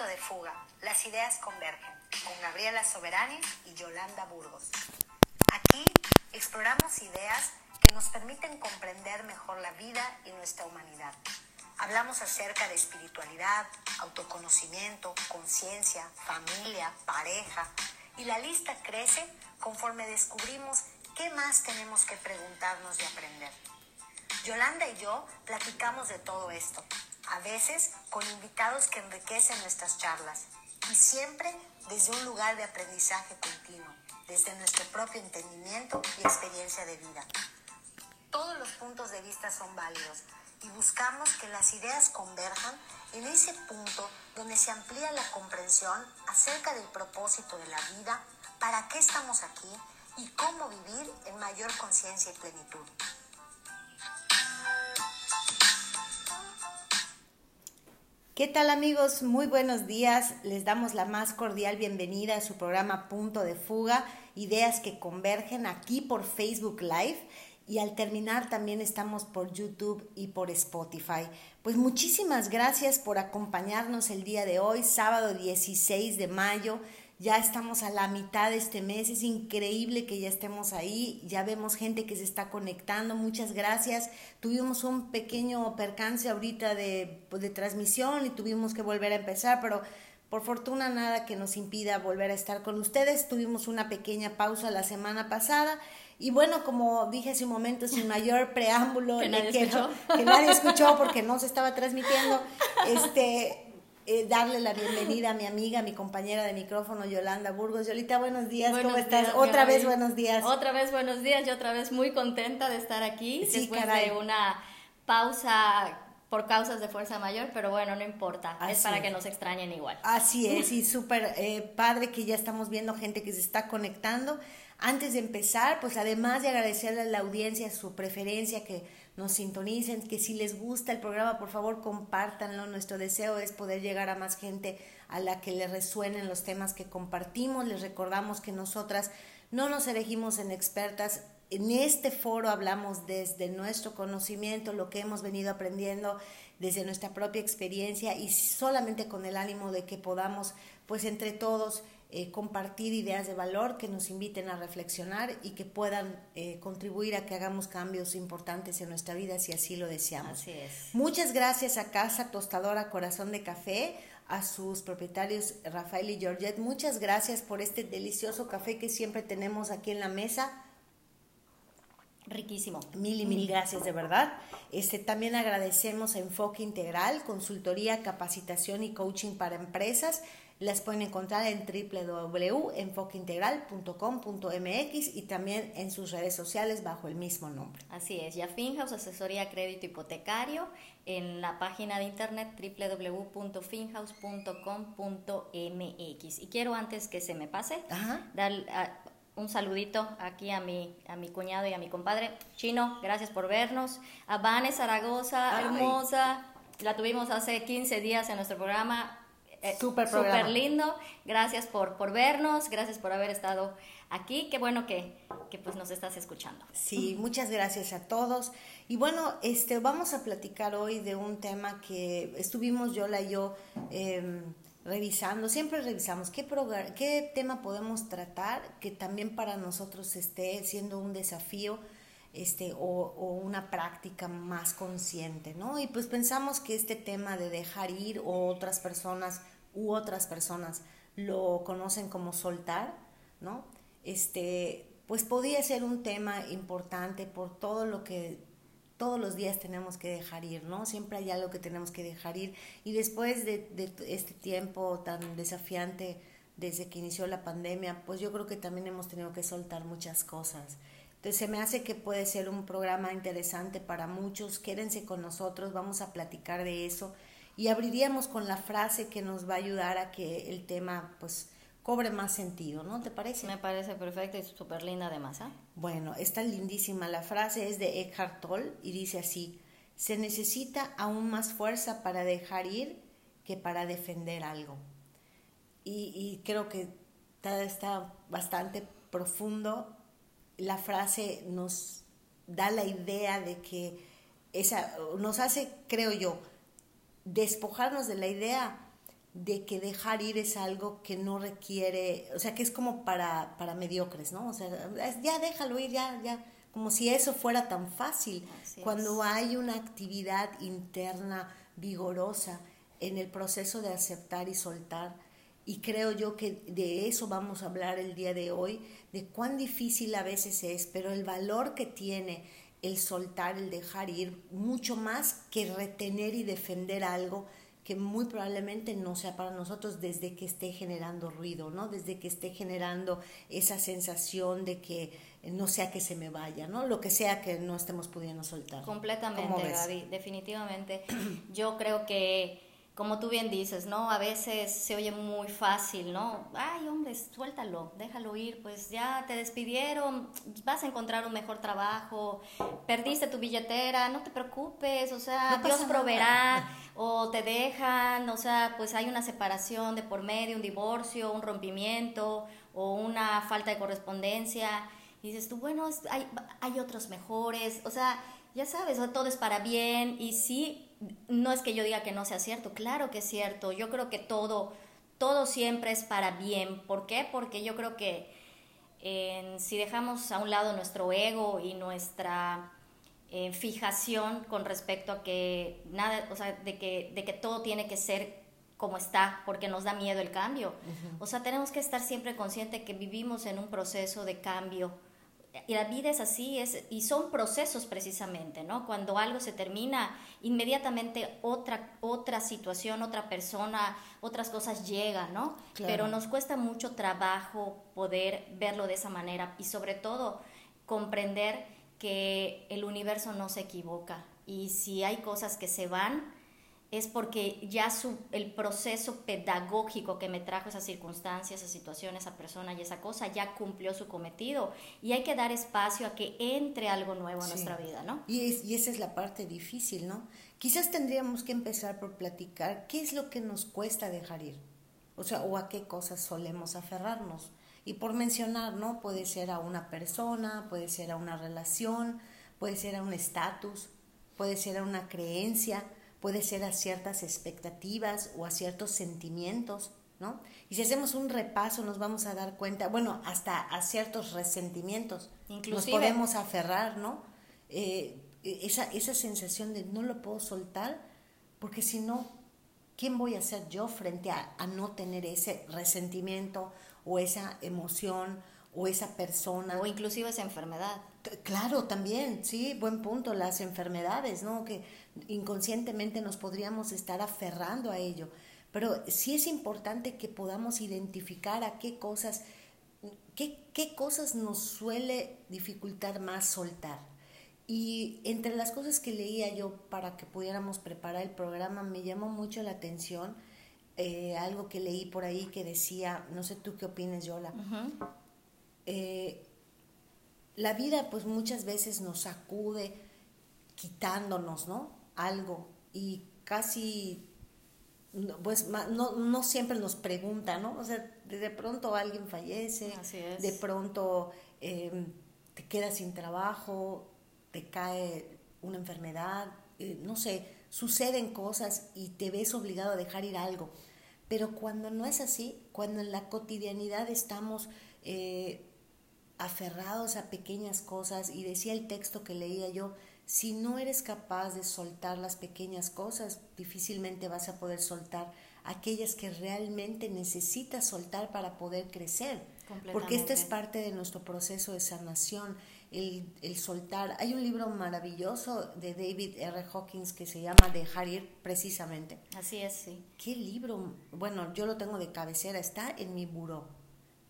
De fuga. Las ideas convergen. Con Gabriela Soberanis y Yolanda Burgos. Aquí exploramos ideas que nos permiten comprender mejor la vida y nuestra humanidad. Hablamos acerca de espiritualidad, autoconocimiento, conciencia, familia, pareja. Y la lista crece conforme descubrimos qué más tenemos que preguntarnos y aprender. Yolanda y yo platicamos de todo esto, a veces con invitados que enriquecen nuestras charlas y siempre desde un lugar de aprendizaje continuo, desde nuestro propio entendimiento y experiencia de vida. Todos los puntos de vista son válidos y buscamos que las ideas converjan en ese punto donde se amplía la comprensión acerca del propósito de la vida, para qué estamos aquí y cómo vivir en mayor conciencia y plenitud. ¿Qué tal amigos? Muy buenos días. Les damos la más cordial bienvenida a su programa Punto de Fuga, ideas que convergen aquí por Facebook Live y al terminar también estamos por YouTube y por Spotify. Pues muchísimas gracias por acompañarnos el día de hoy, sábado 16 de mayo. Ya estamos a la mitad de este mes, es increíble que ya estemos ahí, ya vemos gente que se está conectando, muchas gracias. Tuvimos un pequeño percance ahorita de, pues, de transmisión y tuvimos que volver a empezar, pero por fortuna nada que nos impida volver a estar con ustedes. Tuvimos una pequeña pausa la semana pasada y bueno, como dije hace un momento, sin mayor preámbulo, que nadie, escuchó. que nadie escuchó porque no se estaba transmitiendo, este eh, darle la bienvenida a mi amiga, mi compañera de micrófono, Yolanda Burgos. Yolita, buenos días, ¿cómo estás? otra vez buenos días. Otra vez buenos días, yo otra vez muy contenta de estar aquí después de una pausa por causas de fuerza mayor, pero bueno, no importa, es para que nos extrañen igual. Así es, y súper eh, padre que ya estamos viendo gente que se está conectando. Antes de empezar, pues además de agradecerle a la audiencia su preferencia, que nos sintonicen, que si les gusta el programa, por favor compártanlo. Nuestro deseo es poder llegar a más gente a la que le resuenen los temas que compartimos. Les recordamos que nosotras no nos elegimos en expertas. En este foro hablamos desde nuestro conocimiento, lo que hemos venido aprendiendo desde nuestra propia experiencia y solamente con el ánimo de que podamos, pues entre todos, eh, compartir ideas de valor que nos inviten a reflexionar y que puedan eh, contribuir a que hagamos cambios importantes en nuestra vida si así lo deseamos. Así es. Muchas gracias a Casa Tostadora Corazón de Café, a sus propietarios Rafael y Georgette. Muchas gracias por este delicioso café que siempre tenemos aquí en la mesa. Riquísimo. Mil y mil gracias, de verdad. Este, también agradecemos a Enfoque Integral, consultoría, capacitación y coaching para empresas. Las pueden encontrar en www.enfoqueintegral.com.mx y también en sus redes sociales bajo el mismo nombre. Así es, ya Finhouse, asesoría crédito hipotecario, en la página de internet www.finhouse.com.mx. Y quiero antes que se me pase, dar ah, un saludito aquí a mi, a mi cuñado y a mi compadre. Chino, gracias por vernos. A Vane Zaragoza, hermosa. La tuvimos hace 15 días en nuestro programa eh, Súper Super lindo. Gracias por, por vernos, gracias por haber estado aquí. Qué bueno que, que, pues nos estás escuchando. Sí, muchas gracias a todos. Y bueno, este, vamos a platicar hoy de un tema que estuvimos Yola y yo em, revisando. Siempre revisamos qué, qué tema podemos tratar que también para nosotros esté siendo un desafío este, o, o, una práctica más consciente, ¿no? Y pues pensamos que este tema de dejar ir o otras personas u otras personas lo conocen como soltar, ¿no? Este, pues podía ser un tema importante por todo lo que todos los días tenemos que dejar ir, ¿no? Siempre hay algo que tenemos que dejar ir. Y después de, de este tiempo tan desafiante desde que inició la pandemia, pues yo creo que también hemos tenido que soltar muchas cosas. Entonces se me hace que puede ser un programa interesante para muchos. Quédense con nosotros, vamos a platicar de eso y abriríamos con la frase que nos va a ayudar a que el tema pues cobre más sentido, ¿no? ¿Te parece? Me parece perfecto y súper linda además. ¿eh? Bueno, está lindísima. La frase es de Eckhart Tolle y dice así, se necesita aún más fuerza para dejar ir que para defender algo. Y, y creo que está bastante profundo la frase nos da la idea de que esa nos hace, creo yo, despojarnos de la idea de que dejar ir es algo que no requiere, o sea, que es como para, para mediocres, ¿no? O sea, ya déjalo ir, ya, ya, como si eso fuera tan fácil, cuando hay una actividad interna vigorosa en el proceso de aceptar y soltar. Y creo yo que de eso vamos a hablar el día de hoy, de cuán difícil a veces es, pero el valor que tiene el soltar, el dejar ir, mucho más que retener y defender algo que muy probablemente no sea para nosotros desde que esté generando ruido, ¿no? Desde que esté generando esa sensación de que no sea que se me vaya, ¿no? Lo que sea que no estemos pudiendo soltar. Completamente, Gaby, definitivamente. Yo creo que como tú bien dices, ¿no? A veces se oye muy fácil, ¿no? Ay, hombre, suéltalo, déjalo ir, pues ya te despidieron, vas a encontrar un mejor trabajo, perdiste tu billetera, no te preocupes, o sea, Dios proveerá, o te dejan, o sea, pues hay una separación de por medio, un divorcio, un rompimiento, o una falta de correspondencia, y dices tú, bueno, hay, hay otros mejores, o sea, ya sabes, todo es para bien, y sí no es que yo diga que no sea cierto, claro que es cierto, yo creo que todo, todo siempre es para bien. ¿Por qué? Porque yo creo que si dejamos a un lado nuestro ego y nuestra eh, fijación con respecto a que nada, o sea, de que, de que todo tiene que ser como está, porque nos da miedo el cambio. O sea, tenemos que estar siempre conscientes que vivimos en un proceso de cambio y la vida es así, es, y son procesos precisamente, ¿no? Cuando algo se termina, inmediatamente otra, otra situación, otra persona, otras cosas llegan, ¿no? Pero nos cuesta mucho trabajo poder verlo de esa manera y sobre todo comprender que el universo no se equivoca y si hay cosas que se van, es porque ya su, el proceso pedagógico que me trajo esas circunstancias, esa situación, esa persona y esa cosa ya cumplió su cometido. Y hay que dar espacio a que entre algo nuevo en nuestra vida, ¿no? Y, y esa es la parte difícil, ¿no? Quizás tendríamos que empezar por platicar qué es lo que nos cuesta dejar ir. O sea, o a qué cosas solemos aferrarnos. Y por mencionar, ¿no? Puede ser a una persona, puede ser a una relación, puede ser a un estatus, puede ser a una creencia puede ser a ciertas expectativas o a ciertos sentimientos, ¿no? Y si hacemos un repaso nos vamos a dar cuenta, bueno, hasta a ciertos resentimientos, Inclusive. nos podemos aferrar, ¿no? Eh, esa, esa sensación de no lo puedo soltar, porque si no, ¿quién voy a ser yo frente a, a no tener ese resentimiento o esa emoción o esa persona? O inclusive esa enfermedad. Claro, también, sí, buen punto, las enfermedades, ¿no? Que inconscientemente nos podríamos estar aferrando a ello. Pero sí es importante que podamos identificar a qué cosas, qué, qué cosas nos suele dificultar más soltar. Y entre las cosas que leía yo para que pudiéramos preparar el programa, me llamó mucho la atención eh, algo que leí por ahí que decía, no sé tú qué opinas, Yola, eh, la vida pues muchas veces nos sacude quitándonos, ¿no? algo y casi, pues no, no siempre nos pregunta, ¿no? O sea, de pronto alguien fallece, de pronto em, te quedas sin trabajo, te cae una enfermedad, eh, no sé, suceden cosas y te ves obligado a dejar ir algo. Pero cuando no es así, cuando en la cotidianidad estamos eh, aferrados a pequeñas cosas, y decía el texto que leía yo, si no eres capaz de soltar las pequeñas cosas, difícilmente vas a poder soltar aquellas que realmente necesitas soltar para poder crecer. Porque esta es parte de nuestro proceso de sanación, el, el, soltar. Hay un libro maravilloso de David R. Hawkins que se llama Dejar ir, precisamente. Así es, sí. ¿Qué libro? Bueno, yo lo tengo de cabecera, está en mi buró.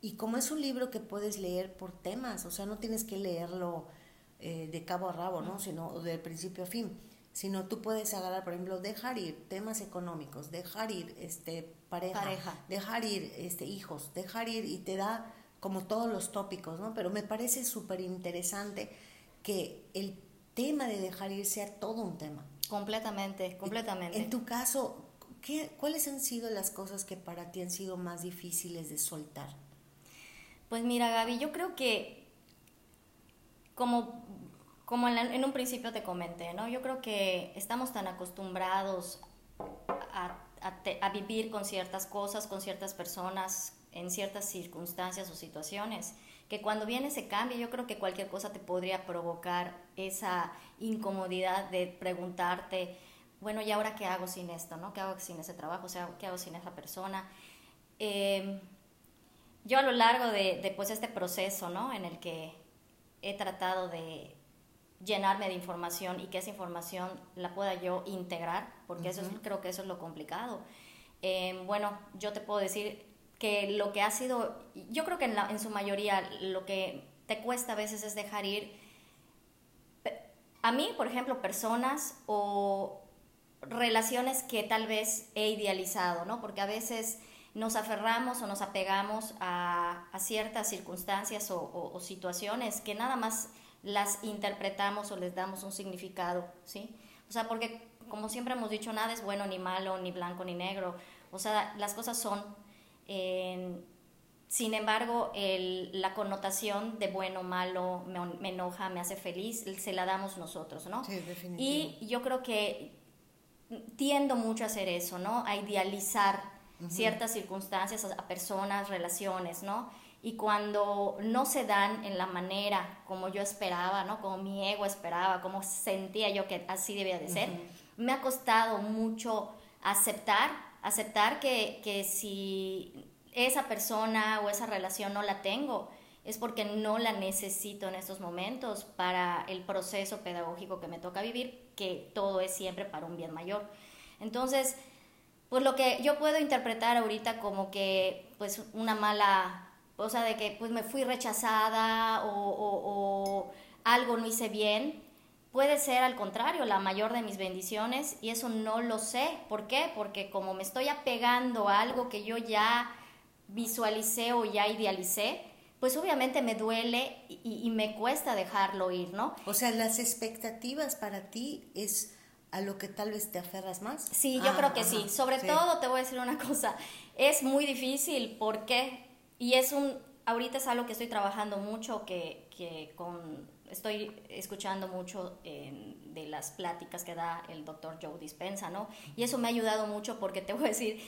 Y como es un libro que puedes leer por temas, o sea, no tienes que leerlo eh, de cabo a rabo, ¿no? Sino de principio a fin. Sino tú puedes agarrar, por ejemplo, dejar ir temas económicos, dejar ir este, pareja, dejar ir este, hijos, dejar ir y te da como todos los tópicos, ¿no? Pero me parece súper interesante que el tema de dejar ir sea todo un tema. Completamente, completamente. En, tu caso, ¿qué, ¿cuáles han sido las cosas que para ti han sido más difíciles de soltar? Pues mira, Gaby, yo creo que como, como en, un principio te comenté, ¿no? Yo creo que estamos tan acostumbrados a, a vivir con ciertas cosas, con ciertas personas, en ciertas circunstancias o situaciones, que cuando viene ese cambio yo creo que cualquier cosa te podría provocar esa incomodidad de preguntarte, bueno, ¿y ahora qué hago sin esto? ¿no? ¿Qué hago sin ese trabajo? O sea, ¿qué hago sin esa persona? Em, yo a lo largo de, pues, este proceso ¿no? en el que he tratado de llenarme de información y que esa información la pueda yo integrar, porque eso creo que eso es lo complicado. Em, bueno, yo te puedo decir que lo que ha sido, yo creo que en, en su mayoría lo que te cuesta a veces es dejar ir, a mí, por ejemplo, personas o relaciones que tal vez he idealizado, ¿no? Porque a veces nos aferramos o nos apegamos a, ciertas circunstancias o, situaciones que nada más las interpretamos o les damos un significado, ¿sí? O sea, porque como siempre hemos dicho, nada es bueno ni malo, ni blanco ni negro, o sea, las cosas son. sin embargo, la connotación de bueno, malo, me, enoja, me hace feliz, se la damos nosotros, ¿no? Sí, definitivamente. Y yo creo que tiendo mucho a hacer eso, ¿no? A idealizar ciertas circunstancias, a personas, relaciones, ¿no? Y cuando no se dan en la manera como yo esperaba, ¿no? Como mi ego esperaba, como sentía yo que así debía de ser, me ha costado mucho aceptar, aceptar que, que si esa persona o esa relación no la tengo, es porque no la necesito en estos momentos para el proceso pedagógico que me toca vivir, que todo es siempre para un bien mayor. Entonces, pues lo que yo puedo interpretar ahorita como que pues una mala, o sea, de que pues me fui rechazada o, algo no hice bien, puede ser al contrario la mayor de mis bendiciones y eso no lo sé. ¿Por qué? Porque como me estoy apegando a algo que yo ya visualicé o ya idealicé, pues obviamente me duele y, y me cuesta dejarlo ir, ¿no? O sea, las expectativas para ti es a lo que tal vez te aferras más. Sí, yo creo que sí. Sobre todo te voy a decir una cosa, es muy difícil porque, y es un, ahorita es algo que estoy trabajando mucho, que, que con, estoy escuchando mucho de las pláticas que da el doctor Joe Dispensa, ¿no? Y eso me ha ayudado mucho porque te voy a decir,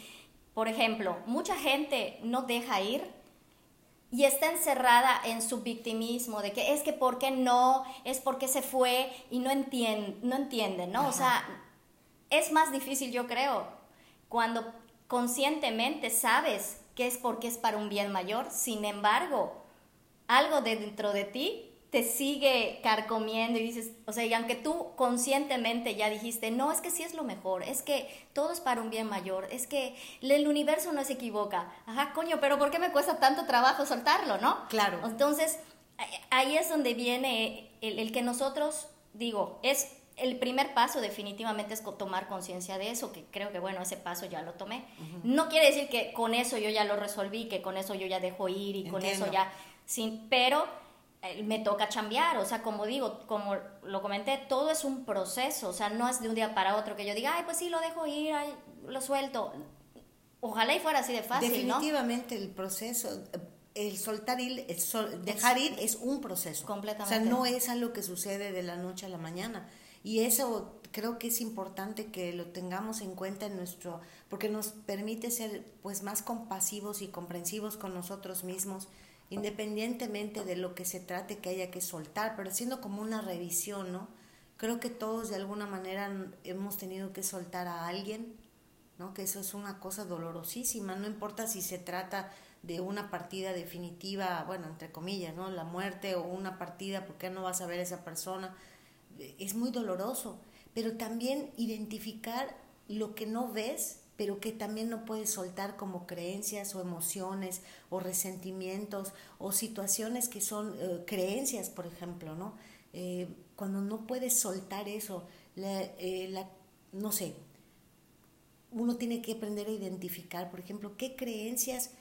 por ejemplo, mucha gente no deja ir y está encerrada en su victimismo de que es que por qué no, es porque se fue y no entiende, no entienden, ¿no? O sea, es más difícil yo creo cuando conscientemente sabes que es porque es para un bien mayor, sin embargo, algo de dentro de ti te sigue carcomiendo y dices, o sea, y aunque tú conscientemente ya dijiste, no, es que sí es lo mejor, es que todo es para un bien mayor, es que el universo no se equivoca. Ajá, coño, pero ¿por qué me cuesta tanto trabajo soltarlo, no? Claro. Entonces, ahí es donde viene el, que nosotros, digo, es el primer paso definitivamente es tomar conciencia de eso, que creo que bueno, ese paso ya lo tomé. No quiere decir que con eso yo ya lo resolví, que con eso yo ya dejo ir y con eso ya, sin, pero me toca chambear, o sea, como digo, como lo comenté, todo es un proceso, o sea, no es de un día para otro que yo diga, ay, pues sí, lo dejo ir, ay, lo suelto. Ojalá y fuera así de fácil, Definitivamente el proceso, el soltar ir, el dejar ir es un proceso. Completamente. O sea, no es algo que sucede de la noche a la mañana. Y eso creo que es importante que lo tengamos en cuenta en nuestro, porque nos permite ser pues más compasivos y comprensivos con nosotros mismos independientemente de lo que se trate que haya que soltar, pero haciendo como una revisión, ¿no? Creo que todos de alguna manera hemos tenido que soltar a alguien, ¿no? Que eso es una cosa dolorosísima, no importa si se trata de una partida definitiva, bueno, entre comillas, ¿no? La muerte o una partida, porque no vas a ver a esa persona? Es muy doloroso, pero también identificar lo que no ves pero que también no puedes soltar como creencias o emociones o resentimientos o situaciones que son eh, creencias, por ejemplo, ¿no? Eh, cuando no puedes soltar eso, eh, la, no sé, uno tiene que aprender a identificar, por ejemplo, qué creencias,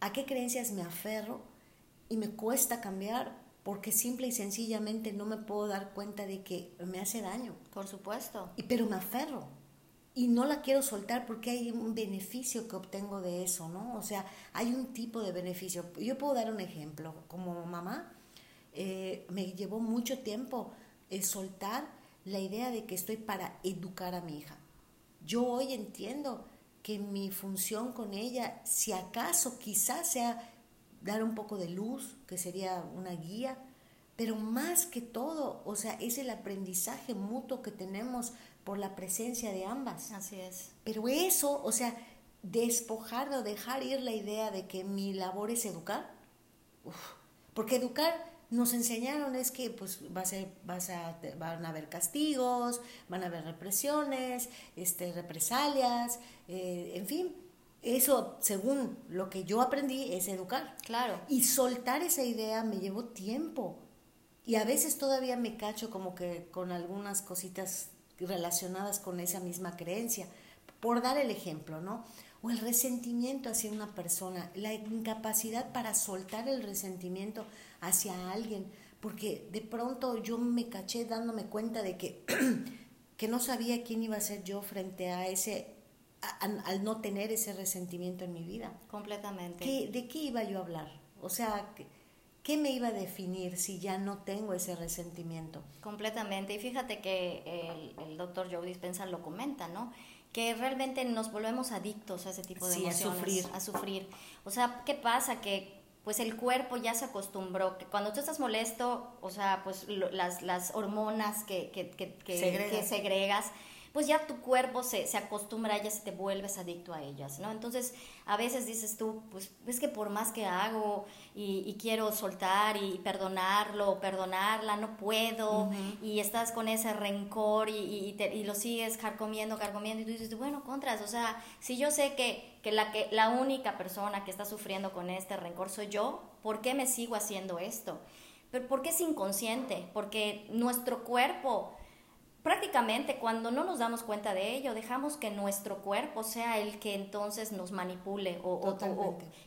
a qué creencias me aferro y me cuesta cambiar porque simple y sencillamente no me puedo dar cuenta de que me hace daño. Por supuesto. Y, pero me aferro y no la quiero soltar porque hay un beneficio que obtengo de eso, ¿no? O sea, hay un tipo de beneficio. Yo puedo dar un ejemplo. Como mamá, eh, me llevó mucho tiempo soltar la idea de que estoy para educar a mi hija. Yo hoy entiendo que mi función con ella, si acaso quizás sea dar un poco de luz, que sería una guía, pero más que todo, o sea, es el aprendizaje mutuo que tenemos por la presencia de ambas. Así es. Pero eso, o sea, despojar o dejar ir la idea de que mi labor es educar, porque educar nos enseñaron es que pues va a vas a, van a haber castigos, van a haber represiones, este, represalias, eh, en fin, eso, según lo que yo aprendí, es educar. Claro. Y soltar esa idea me llevó tiempo. Y a veces todavía me cacho como que con algunas cositas relacionadas con esa misma creencia. Por dar el ejemplo, ¿no? O el resentimiento hacia una persona, la incapacidad para soltar el resentimiento hacia alguien, porque de pronto yo me caché dándome cuenta de que, que no sabía quién iba a ser yo frente a ese al no tener ese resentimiento en mi vida. Completamente. ¿De qué iba yo a hablar? O sea, ¿qué me iba a definir si ya no tengo ese resentimiento? Completamente. Y fíjate que el, doctor Joe Dispenza lo comenta, ¿no? Que realmente nos volvemos adictos a ese tipo de emociones. A sufrir. A sufrir. O sea, ¿qué pasa? Que pues el cuerpo ya se acostumbró, que cuando tú estás molesto, o sea, pues las, las hormonas que, que, que, que segregas pues ya tu cuerpo se, se acostumbra a ellas y te vuelves adicto a ellas, ¿no? Entonces, a veces dices tú, pues es que por más que hago y, quiero soltar y perdonarlo, perdonarla, no puedo, y estás con ese rencor y, y, lo sigues carcomiendo, carcomiendo, y tú dices, bueno, contras, o sea, si yo sé que, que, la, que la única persona que está sufriendo con este rencor soy yo, ¿por qué me sigo haciendo esto? Pero ¿por qué es inconsciente? Porque nuestro cuerpo prácticamente cuando no nos damos cuenta de ello, dejamos que nuestro cuerpo sea el que entonces nos manipule. O,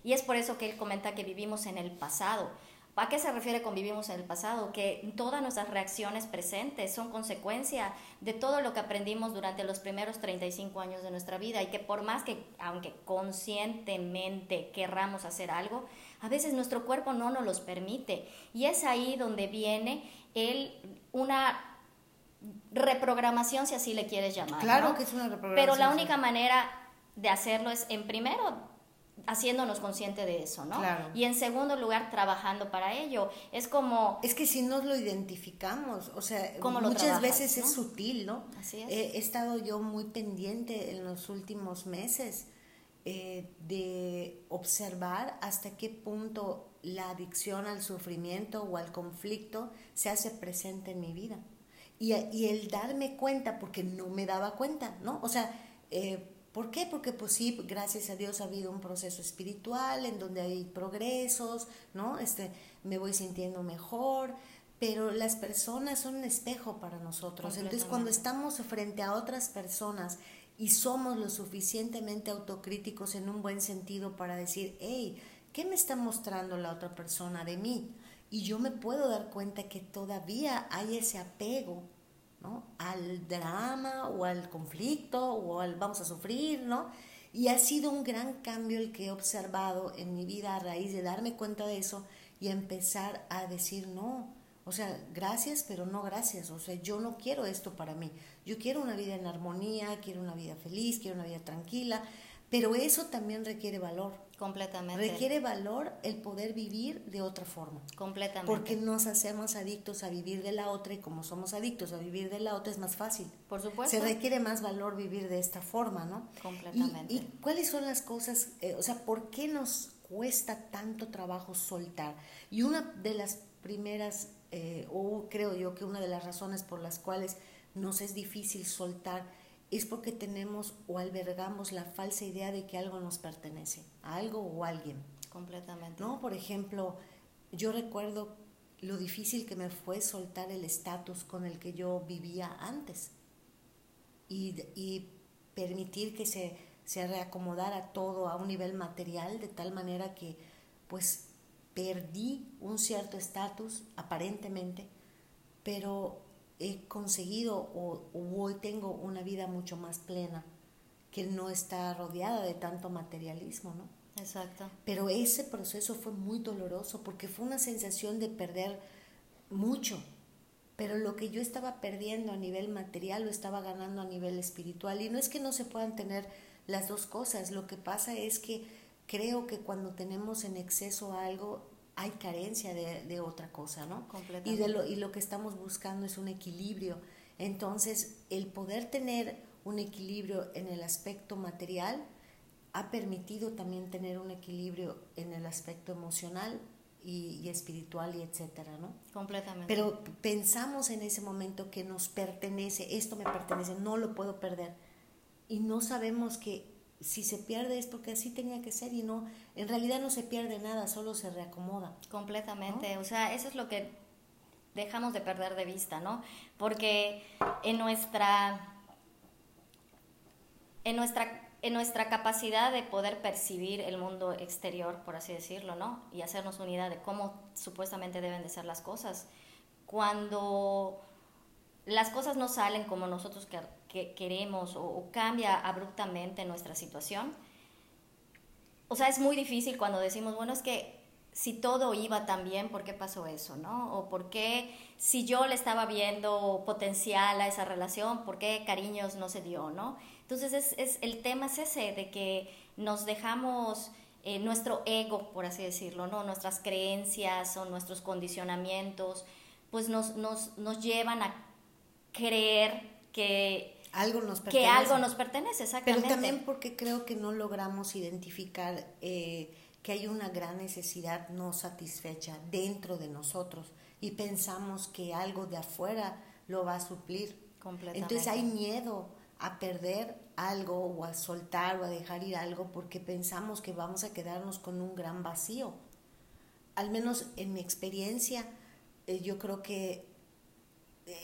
y es por eso que él comenta que vivimos en el pasado. ¿A qué se refiere con vivimos en el pasado? Que todas nuestras reacciones presentes son consecuencia de todo lo que aprendimos durante los primeros 35 años de nuestra vida y que por más que, aunque conscientemente querramos hacer algo, a veces nuestro cuerpo no nos los permite. Y es ahí donde viene el, una reprogramación, si así le quieres llamar. Claro que es una reprogramación. Pero la única manera de hacerlo es, en primero, haciéndonos consciente de eso, ¿no? Claro. Y en segundo lugar, trabajando para ello. Es como... Es que si no lo identificamos, o sea, muchas veces es sutil, ¿no? Así es. he estado yo muy pendiente en los últimos meses eh, de observar hasta qué punto la adicción al sufrimiento o al conflicto se hace presente en mi vida y, y, el darme cuenta, porque no me daba cuenta, ¿no? O sea, eh, ¿por qué? Porque pues sí, gracias a Dios ha habido un proceso espiritual en donde hay progresos, ¿no? Este, me voy sintiendo mejor, pero las personas son un espejo para nosotros. Entonces, cuando estamos frente a otras personas y somos lo suficientemente autocríticos en un buen sentido para decir, hey, ¿qué me está mostrando la otra persona de mí? Y yo me puedo dar cuenta que todavía hay ese apego, ¿no? Al drama o al conflicto o al vamos a sufrir, ¿no? Y ha sido un gran cambio el que he observado en mi vida a raíz de darme cuenta de eso y empezar a decir no. O sea, gracias, pero no gracias. O sea, yo no quiero esto para mí. Yo quiero una vida en armonía, quiero una vida feliz, quiero una vida tranquila, pero eso también requiere valor. Completamente. Requiere valor el poder vivir de otra forma. Completamente. Porque nos hacemos adictos a vivir de la otra y como somos adictos a vivir de la otra es más fácil. Por supuesto. Se requiere más valor vivir de esta forma, ¿no? Completamente. ¿Y, cuáles son las cosas, eh, o sea, por qué nos cuesta tanto trabajo soltar? Y una de las primeras, eh, o creo yo que una de las razones por las cuales nos es difícil soltar es porque tenemos o albergamos la falsa idea de que algo nos pertenece, a algo o a alguien. Completamente. ¿No? Por ejemplo, yo recuerdo lo difícil que me fue soltar el estatus con el que yo vivía antes y, y permitir que se, se reacomodara todo a un nivel material de tal manera que pues perdí un cierto estatus aparentemente, pero he conseguido o, hoy tengo una vida mucho más plena que no está rodeada de tanto materialismo, ¿no? Exacto. Pero ese proceso fue muy doloroso porque fue una sensación de perder mucho, pero lo que yo estaba perdiendo a nivel material lo estaba ganando a nivel espiritual y no es que no se puedan tener las dos cosas. Lo que pasa es que creo que cuando tenemos en exceso algo, hay carencia de, otra cosa, ¿no? Y, de lo, y lo que estamos buscando es un equilibrio. Entonces, el poder tener un equilibrio en el aspecto material ha permitido también tener un equilibrio en el aspecto emocional y, espiritual y etcétera, ¿no? Completamente. Pero pensamos en ese momento que nos pertenece, esto me pertenece, no lo puedo perder. Y no sabemos que si se pierde es porque así tenía que ser y no, en realidad no se pierde nada, solo se reacomoda. Completamente, o sea, eso es lo que dejamos de perder de vista, ¿no? Porque en nuestra, en nuestra, en nuestra capacidad de poder percibir el mundo exterior, por así decirlo, ¿no? Y hacernos una idea de cómo supuestamente deben de ser las cosas. Cuando las cosas no salen como nosotros que, queremos o, cambia abruptamente nuestra situación, o sea, es muy difícil cuando decimos, bueno, es que si todo iba tan bien, ¿por qué pasó eso, no? O por qué, si yo le estaba viendo potencial a esa relación, ¿por qué cariños no se dio, no? Entonces, es, es el tema es ese, de que nos dejamos eh, nuestro ego, por así decirlo, ¿no? Nuestras creencias o nuestros condicionamientos, pues nos, nos, nos llevan a creer que algo nos pertenece. Que algo nos pertenece, exactamente. Pero también porque creo que no logramos identificar eh, que hay una gran necesidad no satisfecha dentro de nosotros y pensamos que algo de afuera lo va a suplir. Entonces hay miedo a perder algo o a soltar o a dejar ir algo porque pensamos que vamos a quedarnos con un gran vacío. Al menos en mi experiencia, eh, yo creo que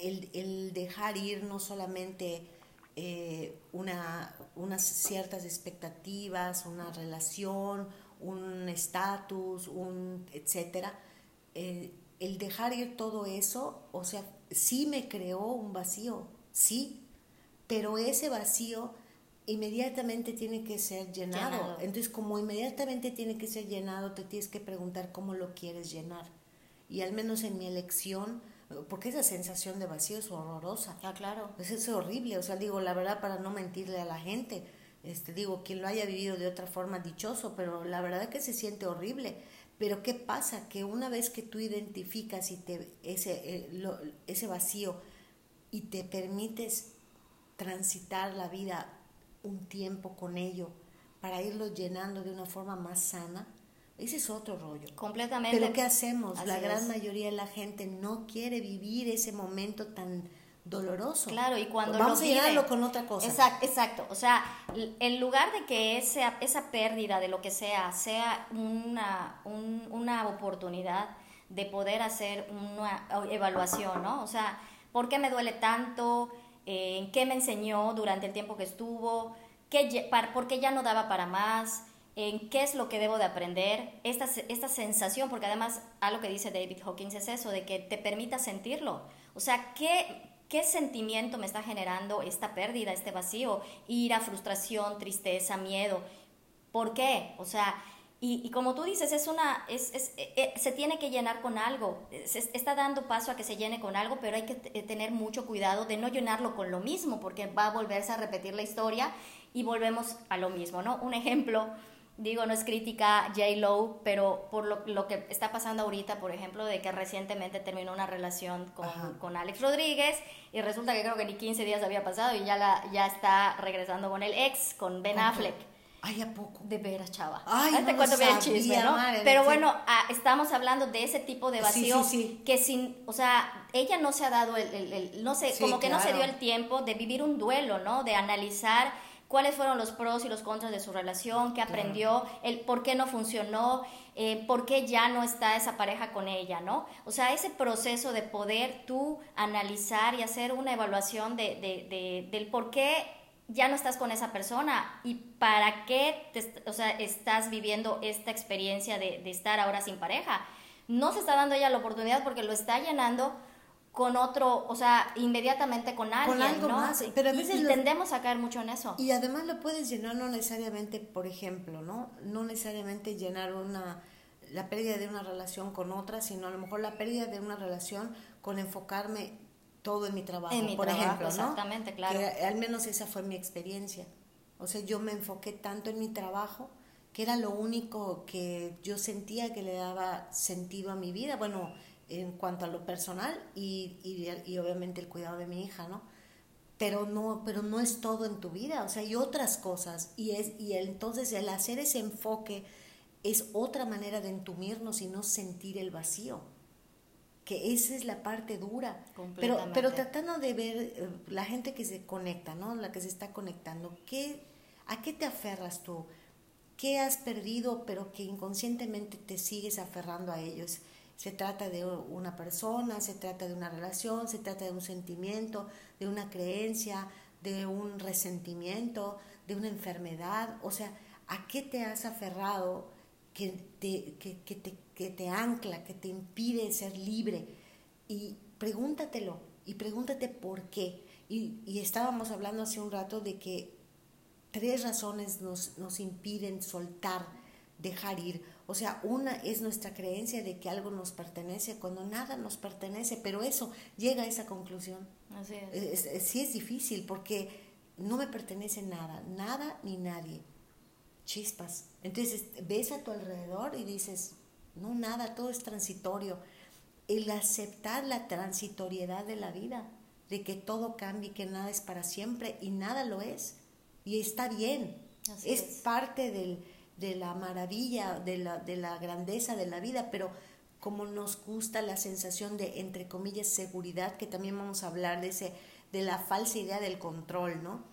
el, dejar ir no solamente eh, una, unas ciertas expectativas, una relación, un estatus, un etcétera, eh, el dejar ir todo eso, o sea, sí me creó un vacío, sí, pero ese vacío inmediatamente tiene que ser llenado. Entonces, como inmediatamente tiene que ser llenado, te tienes que preguntar cómo lo quieres llenar. Y al menos en mi elección, porque esa sensación de vacío es horrorosa. Ah, claro. Es, es horrible, o sea, digo, la verdad, para no mentirle a la gente, este, digo, quien lo haya vivido de otra forma, dichoso, pero la verdad es que se siente horrible. Pero ¿qué pasa? Que una vez que tú identificas y te, ese, eh, ese vacío y te permites transitar la vida un tiempo con ello para irlo llenando de una forma más sana, ese es otro rollo. Completamente. Pero ¿qué hacemos? la gran mayoría de la gente no quiere vivir ese momento tan doloroso. Claro, y cuando Vamos a llenarlo con otra cosa. Exacto, exacto. O sea, en lugar de que ese, esa pérdida de lo que sea sea una, una oportunidad de poder hacer una evaluación, ¿no? O sea, ¿por qué me duele tanto? ¿En qué me enseñó durante el tiempo que estuvo? ¿Qué, ¿Por qué ya no daba para más? En qué es lo que debo de aprender, esta, esta sensación, porque además algo que dice David Hawkins es eso, de que te permita sentirlo. O sea, ¿qué, qué sentimiento me está generando esta pérdida, este vacío? Ira, frustración, tristeza, miedo. ¿Por qué? O sea, y, como tú dices, es una, es, eh, eh, se tiene que llenar con algo, se está dando paso a que se llene con algo, pero hay que tener mucho cuidado de no llenarlo con lo mismo, porque va a volverse a repetir la historia y volvemos a lo mismo, ¿no? Un ejemplo, digo, no es crítica J. Lo, pero por lo, lo, que está pasando ahorita, por ejemplo, de que recientemente terminó una relación con, con, Alex Rodríguez y resulta que creo que ni 15 días había pasado y ya, la, ya está regresando con el ex, con Ben Affleck. Ay, ¿a poco? De veras, chava. Ay, no te cuento bien chisme, ¿no? Pero bueno, ah, estamos hablando de ese tipo de vacío sí, sí, que sin, o sea, ella no se ha dado el, el, no sé, como que no se dio el tiempo de vivir un duelo, ¿no? De analizar cuáles fueron los pros y los contras de su relación, qué aprendió, el por qué no funcionó, eh, por qué ya no está esa pareja con ella, ¿no? O sea, ese proceso de poder tú analizar y hacer una evaluación de, de, del por qué ya no estás con esa persona y para qué o sea, estás viviendo esta experiencia de, de estar ahora sin pareja. No se está dando ella la oportunidad porque lo está llenando con otro, o sea, inmediatamente con alguien, con algo Más, pero a veces y, tendemos a caer mucho en eso. Y además lo puedes llenar no necesariamente, por ejemplo, ¿no? No necesariamente llenar una la pérdida de una relación con otra, sino a lo mejor la pérdida de una relación con enfocarme todo en mi trabajo, en mi por trabajo, ejemplo, Exactamente, claro. Que al menos esa fue mi experiencia. O sea, yo me enfoqué tanto en mi trabajo que era lo único que yo sentía que le daba sentido a mi vida, bueno, en cuanto a lo personal y, y, obviamente el cuidado de mi hija, ¿no? Pero no, pero no es todo en tu vida, o sea, hay otras cosas y, es, y entonces el hacer ese enfoque es otra manera de entumirnos y no sentir el vacío que esa es la parte dura. Pero, pero tratando de ver eh, la gente que se conecta, ¿no? La que se está conectando, ¿qué, ¿a qué te aferras tú? ¿Qué has perdido pero que inconscientemente te sigues aferrando a ellos? Se trata de una persona, se trata de una relación, se trata de un sentimiento, de una creencia, de un resentimiento, de una enfermedad. O sea, ¿a qué te has aferrado que te, que, que te, que te ancla, que te impide ser libre? Y pregúntatelo y pregúntate por qué. Y, y estábamos hablando hace un rato de que tres razones nos, nos impiden soltar, dejar ir. O sea, una es nuestra creencia de que algo nos pertenece cuando nada nos pertenece, pero eso llega a esa conclusión. Así es. sí es difícil porque no me pertenece nada, nada ni nadie. Chispas. Entonces ves a tu alrededor y dices, no, nada, todo es transitorio. El aceptar la transitoriedad de la vida, de que todo cambie, que nada es para siempre y nada lo es y está bien. Es, parte del, de la maravilla, de la, de la grandeza de la vida, pero como nos gusta la sensación de, entre comillas, seguridad, que también vamos a hablar de, ese, de la falsa idea del control, ¿no?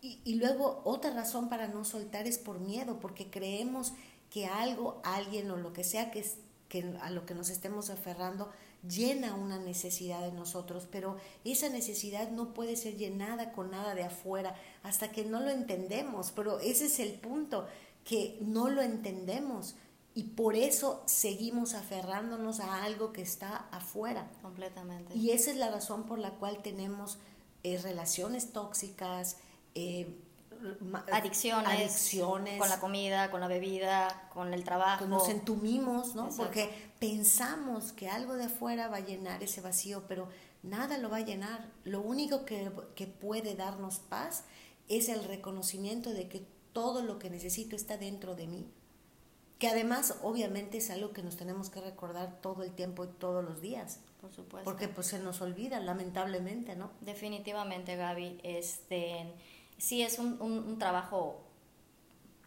Y, y luego otra razón para no soltar es por miedo, porque creemos que algo, alguien o lo que sea que, que a lo que nos estemos aferrando llena una necesidad de nosotros, pero esa necesidad no puede ser llenada con nada de afuera hasta que no lo entendemos, pero ese es el punto, que no lo entendemos y por eso seguimos aferrándonos a algo que está afuera. Completamente. Y esa es la razón por la cual tenemos eh, relaciones tóxicas, eh, adicciones, adicciones, con la comida, con la bebida, con el trabajo. Nos entumimos, ¿no? Porque pensamos que algo de afuera va a llenar ese vacío, pero nada lo va a llenar. Lo único que, que puede darnos paz es el reconocimiento de que todo lo que necesito está dentro de mí. Que además, obviamente, es algo que nos tenemos que recordar todo el tiempo y todos los días. Por supuesto. Porque pues se nos olvida, lamentablemente, ¿no? Definitivamente, Gaby. Este sí es un, un, trabajo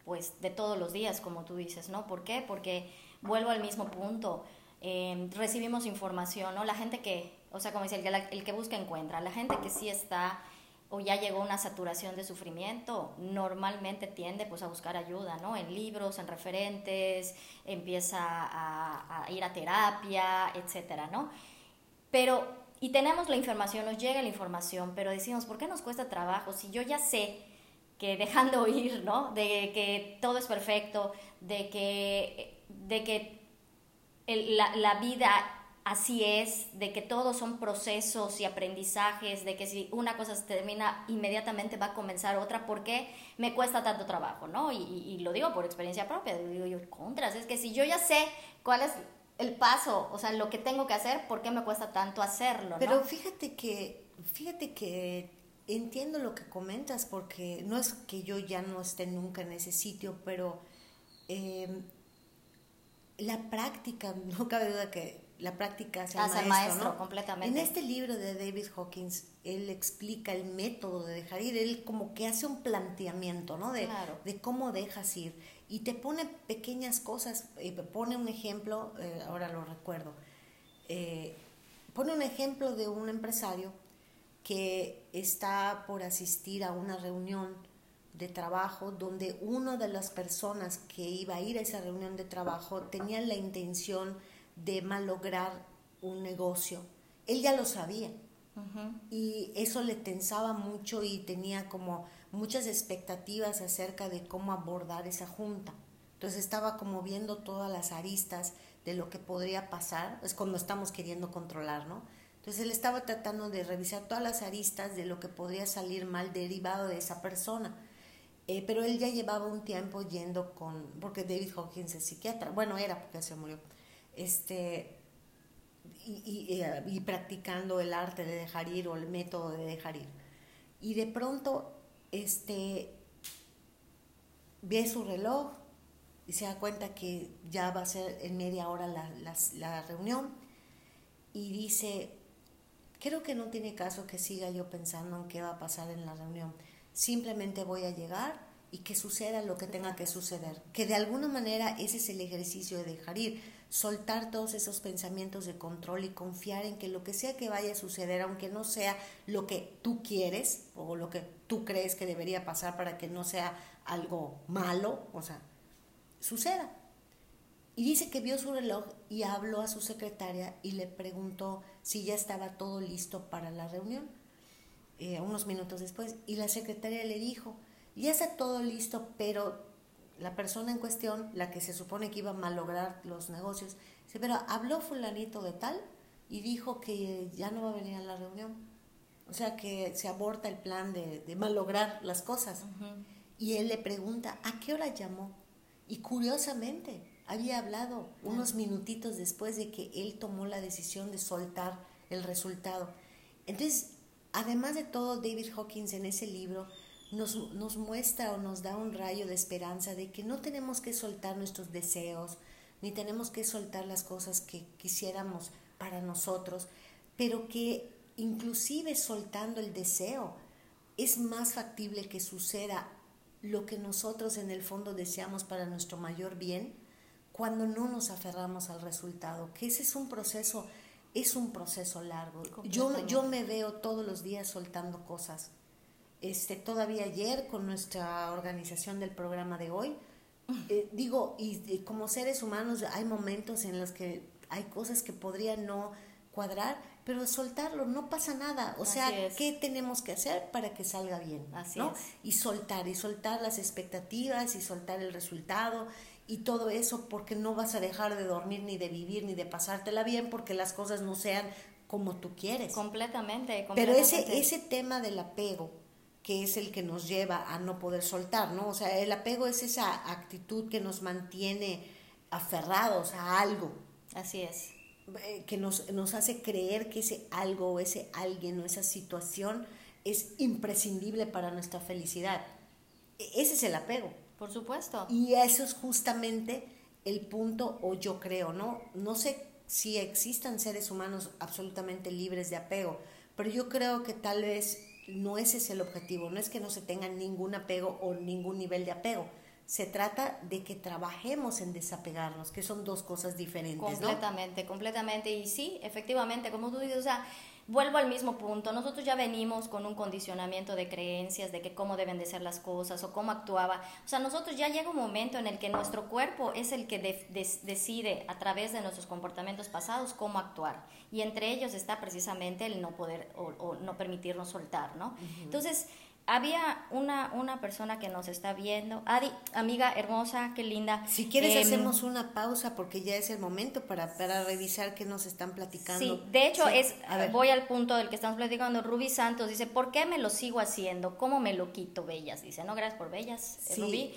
pues de todos los días, como tú dices, ¿no? ¿Por qué? Porque vuelvo al mismo punto, em, recibimos información, ¿no? La gente que, o sea, como dice, el que, el que busca encuentra, la gente que sí está o ya llegó una saturación de sufrimiento, normalmente tiende pues a buscar ayuda, ¿no? En libros, en referentes, empieza a, ir a terapia, etcétera, ¿no? Pero y tenemos la información, nos llega la información, pero decimos, ¿por qué nos cuesta trabajo? Si yo ya sé que dejando ir, ¿no? De que todo es perfecto, de que, de que la, vida así es, de que todos son procesos y aprendizajes, de que si una cosa se termina, inmediatamente va a comenzar otra, ¿por qué me cuesta tanto trabajo, no? Y, y, lo digo por experiencia propia, digo yo, contras, es que si yo ya sé cuál es el paso, o sea, lo que tengo que hacer, ¿por qué me cuesta tanto hacerlo? Pero fíjate que, fíjate que entiendo lo que comentas, porque no es que yo ya no esté nunca en ese sitio, pero em, la práctica, no cabe duda que la práctica sea maestro, maestro completamente. En este libro de David Hawkins, él explica el método de dejar ir, él como que hace un planteamiento, ¿no? De, de cómo dejas ir y te pone pequeñas cosas, eh, pone un ejemplo, eh, ahora lo recuerdo, eh, pone un ejemplo de un empresario que está por asistir a una reunión de trabajo donde una de las personas que iba a ir a esa reunión de trabajo tenía la intención de malograr un negocio. Él ya lo sabía y eso le tensaba mucho y tenía como muchas expectativas acerca de cómo abordar esa junta. Entonces estaba como viendo todas las aristas de lo que podría pasar, es cuando estamos queriendo controlar, ¿no? Entonces él estaba tratando de revisar todas las aristas de lo que podría salir mal derivado de esa persona. Eh, pero él ya llevaba un tiempo yendo con, porque David Hawkins es psiquiatra, bueno, era porque se murió, este, y, y, practicando el arte de dejar ir o el método de dejar ir. Y de pronto este, ve su reloj y se da cuenta que ya va a ser en media hora la, la reunión y dice, creo que no tiene caso que siga yo pensando en qué va a pasar en la reunión. Simplemente voy a llegar y que suceda lo que tenga que suceder. Que de alguna manera ese es el ejercicio de dejar ir, soltar todos esos pensamientos de control y confiar en que lo que sea que vaya a suceder, aunque no sea lo que tú quieres o lo que tú crees que debería pasar para que no sea algo malo, o sea, suceda. Y dice que vio su reloj y habló a su secretaria y le preguntó si ya estaba todo listo para la reunión, eh, unos minutos después. Y la secretaria le dijo, ya está todo listo, pero la persona en cuestión, la que se supone que iba a malograr los negocios, dice, pero habló fulanito de tal y dijo que ya no va a venir a la reunión. O sea que se aborta el plan de, de malograr las cosas. Y él le pregunta, ¿a qué hora llamó? Y curiosamente, había hablado unos minutitos después de que él tomó la decisión de soltar el resultado. Entonces, además de todo, David Hawkins en ese libro nos, nos muestra o nos da un rayo de esperanza de que no tenemos que soltar nuestros deseos, ni tenemos que soltar las cosas que quisiéramos para nosotros, pero que inclusive soltando el deseo es más factible que suceda lo que nosotros en el fondo deseamos para nuestro mayor bien cuando no nos aferramos al resultado, que ese es un proceso, es un proceso largo. Yo, yo me veo todos los días soltando cosas. Este, todavía ayer con nuestra organización del programa de hoy, eh, digo, y, como seres humanos hay momentos en los que hay cosas que podrían no cuadrar, pero soltarlo, no pasa nada. O sea, ¿qué tenemos que hacer para que salga bien? Así ¿no? Y soltar, y soltar las expectativas, y soltar el resultado, y todo eso porque no vas a dejar de dormir ni de vivir ni de pasártela bien porque las cosas no sean como tú quieres. Completamente, Pero ese, ese tema del apego, que es el que nos lleva a no poder soltar, ¿no? O sea, el apego es esa actitud que nos mantiene aferrados a algo. Así es. Eh, que nos, nos hace creer que ese algo o ese alguien o esa situación es imprescindible para nuestra felicidad. E, ese es el apego. Por supuesto. Y eso es justamente el punto, o yo creo, ¿no? No sé si existan seres humanos absolutamente libres de apego, pero yo creo que tal vez no ese es el objetivo, no es que no se tenga ningún apego o ningún nivel de apego. Se trata de que trabajemos en desapegarnos, que son dos cosas diferentes. Completamente, completamente. Y sí, efectivamente, como tú dices, o sea, vuelvo al mismo punto, nosotros ya venimos con un condicionamiento de creencias de que cómo deben de ser las cosas o cómo actuaba. O sea, nosotros ya llega un momento en el que nuestro cuerpo es el que decide a través de nuestros comportamientos pasados cómo actuar. Y entre ellos está precisamente el no poder o, no permitirnos soltar, ¿no? Entonces, había una, una persona que nos está viendo. Adi, amiga hermosa, qué linda. Si quieres em, hacemos una pausa porque ya es el momento para, para revisar qué nos están platicando. Sí, de hecho es, voy al punto del que estamos platicando. Ruby Santos dice, ¿por qué me lo sigo haciendo? ¿Cómo me lo quito, Bellas? Dice, no, gracias por Bellas, eh, sí.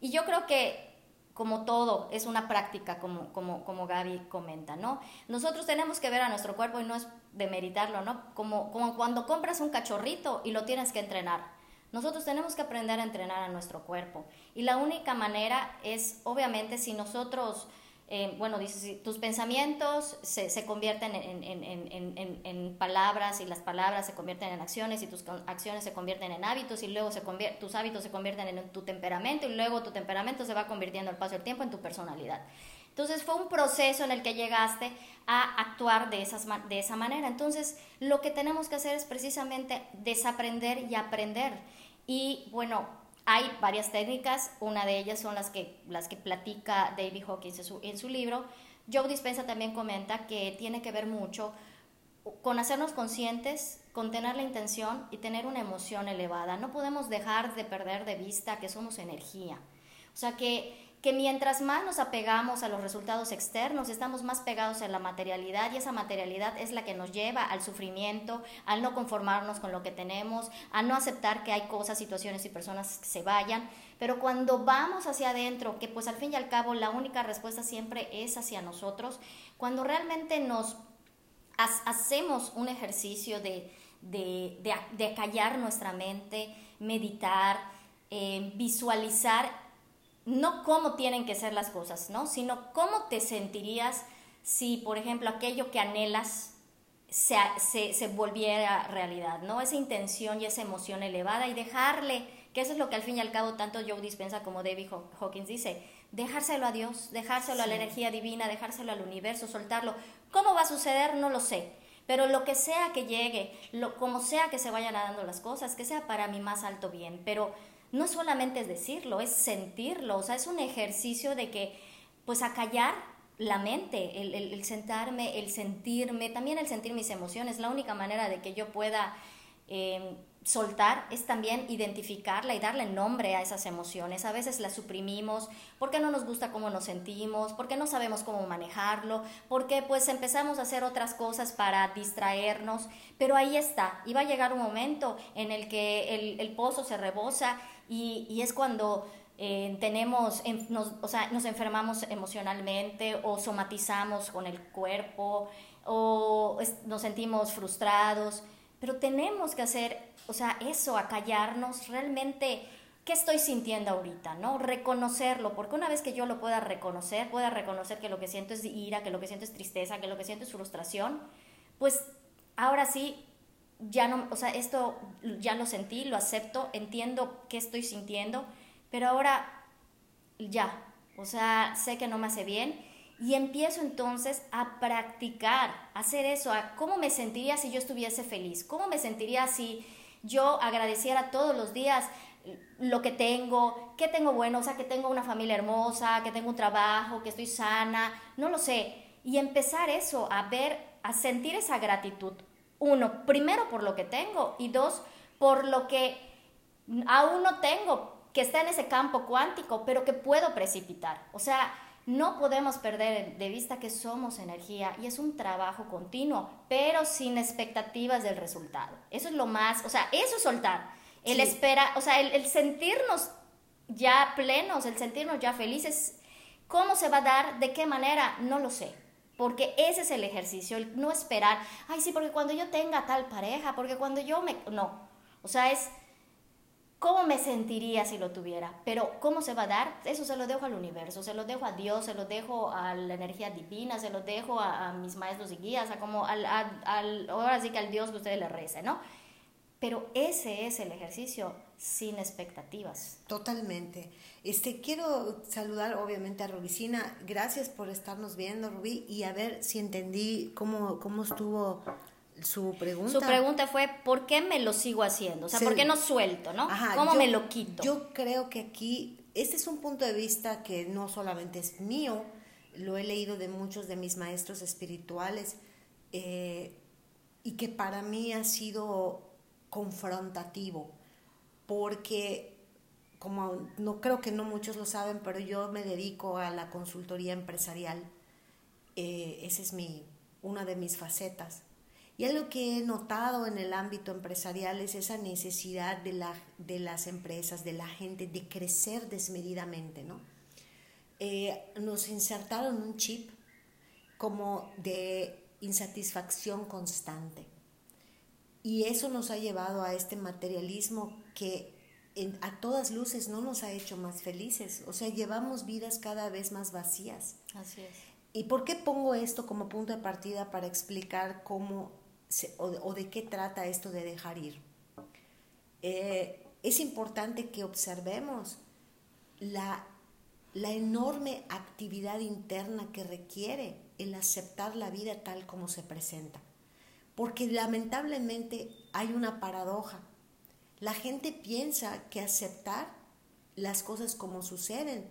Y yo creo que como todo, es una práctica, como, como, como Gaby comenta, ¿no? Nosotros tenemos que ver a nuestro cuerpo y no es demeritarlo, ¿no? Como, como cuando compras un cachorrito y lo tienes que entrenar. Nosotros tenemos que aprender a entrenar a nuestro cuerpo. Y la única manera es, obviamente, si nosotros eh, bueno, tus pensamientos se, se convierten en, en, en, en, palabras y las palabras se convierten en acciones y tus acciones se convierten en hábitos y luego se tus hábitos se convierten en tu temperamento y luego tu temperamento se va convirtiendo al paso del tiempo en tu personalidad. Entonces fue un proceso en el que llegaste a actuar de, esas, de esa manera. Entonces lo que tenemos que hacer es precisamente desaprender y aprender. Y bueno, hay varias técnicas, una de ellas son las que, las que platica David Hawkins en su, en su libro. Joe Dispensa también comenta que tiene que ver mucho con hacernos conscientes, con tener la intención y tener una emoción elevada. No podemos dejar de perder de vista que somos energía. O sea que que mientras más nos apegamos a los resultados externos, estamos más pegados a la materialidad y esa materialidad es la que nos lleva al sufrimiento, al no conformarnos con lo que tenemos, a no aceptar que hay cosas, situaciones y personas que se vayan. Pero cuando vamos hacia adentro, que pues al fin y al cabo la única respuesta siempre es hacia nosotros, cuando realmente nos hacemos un ejercicio de, de, callar nuestra mente, meditar, eh, visualizar no cómo tienen que ser las cosas, ¿no? Sino cómo te sentirías si, por ejemplo, aquello que anhelas se, se, se, volviera realidad, ¿no? Esa intención y esa emoción elevada y dejarle, que eso es lo que al fin y al cabo tanto Joe dispensa como David Hawkins dice, dejárselo a Dios, dejárselo a la energía divina, dejárselo al universo, soltarlo. ¿Cómo va a suceder? No lo sé. Pero lo que sea que llegue, lo, como sea que se vayan dando las cosas, que sea para mi más alto bien. Pero no solamente es decirlo, es sentirlo. O sea, es un ejercicio de que, pues, acallar la mente, el, sentarme, el sentirme, también el sentir mis emociones. La única manera de que yo pueda eh, soltar es también identificarla y darle nombre a esas emociones. A veces las suprimimos porque no nos gusta cómo nos sentimos, porque no sabemos cómo manejarlo, porque pues empezamos a hacer otras cosas para distraernos, pero ahí está. Y va a llegar un momento en el que el, pozo se rebosa y, es cuando eh, tenemos, nos, o sea, nos enfermamos emocionalmente o somatizamos con el cuerpo o nos sentimos frustrados pero tenemos que hacer, o sea, eso, acallarnos realmente qué estoy sintiendo ahorita, ¿no? Reconocerlo, porque una vez que yo lo pueda reconocer, pueda reconocer que lo que siento es ira, que lo que siento es tristeza, que lo que siento es frustración, pues ahora sí, ya no, o sea, esto ya lo sentí, lo acepto, entiendo qué estoy sintiendo, pero ahora ya, o sea, sé que no me hace bien y empiezo entonces a practicar, a hacer eso, cómo me sentiría si yo estuviese feliz, cómo me sentiría si yo agradeciera todos los días lo que tengo, que tengo bueno, o sea, que tengo una familia hermosa, que tengo un trabajo, que estoy sana, no lo sé. Y empezar eso, a ver, a sentir esa gratitud. Uno, primero por lo que tengo y dos, por lo que aún no tengo, que está en ese campo cuántico, pero que puedo precipitar. O sea, no podemos perder de vista que somos energía y es un trabajo continuo, pero sin expectativas del resultado. Eso es lo más, o sea, eso es soltar. El espera, o sea, el, sentirnos ya plenos, el sentirnos ya felices, ¿cómo se va a dar? ¿De qué manera? No lo sé. Porque ese es el ejercicio, el no esperar, ay, sí, porque cuando yo tenga tal pareja, porque cuando yo me... No, o sea, es ¿Cómo me sentiría si lo tuviera? Pero ¿cómo se va a dar? Eso se lo dejo al universo, se lo dejo a Dios, se lo dejo a la energía divina, se lo dejo a, mis maestros y guías, a como al, al, ahora sí que al Dios que ustedes le recen, ¿no? Pero ese es el ejercicio sin expectativas. Totalmente. Este, quiero saludar obviamente a Rubicina. Gracias por estarnos viendo, Rubí, y a ver si entendí cómo, cómo estuvo su pregunta. Su pregunta fue, ¿por qué me lo sigo haciendo? O sea, ¿por qué no suelto, no? ¿Cómo me lo quito? Yo creo que aquí, este es un punto de vista que no solamente es mío, lo he leído de muchos de mis maestros espirituales, eh, y que para mí ha sido confrontativo, porque como no creo que no muchos lo saben, pero yo me dedico a la consultoría empresarial. Eh, esa es mi, una de mis facetas. Y lo que he notado en el ámbito empresarial es esa necesidad de, la, de las empresas, de la gente, de crecer desmedidamente, ¿no? Eh, nos insertaron un chip como de insatisfacción constante. Y eso nos ha llevado a este materialismo que a todas luces no nos ha hecho más felices. O sea, llevamos vidas cada vez más vacías. Así es. ¿Y por qué pongo esto como punto de partida para explicar cómo o, de qué trata esto de dejar ir. Eh, es importante que observemos la, la enorme actividad interna que requiere el aceptar la vida tal como se presenta. Porque lamentablemente hay una paradoja. La gente piensa que aceptar las cosas como suceden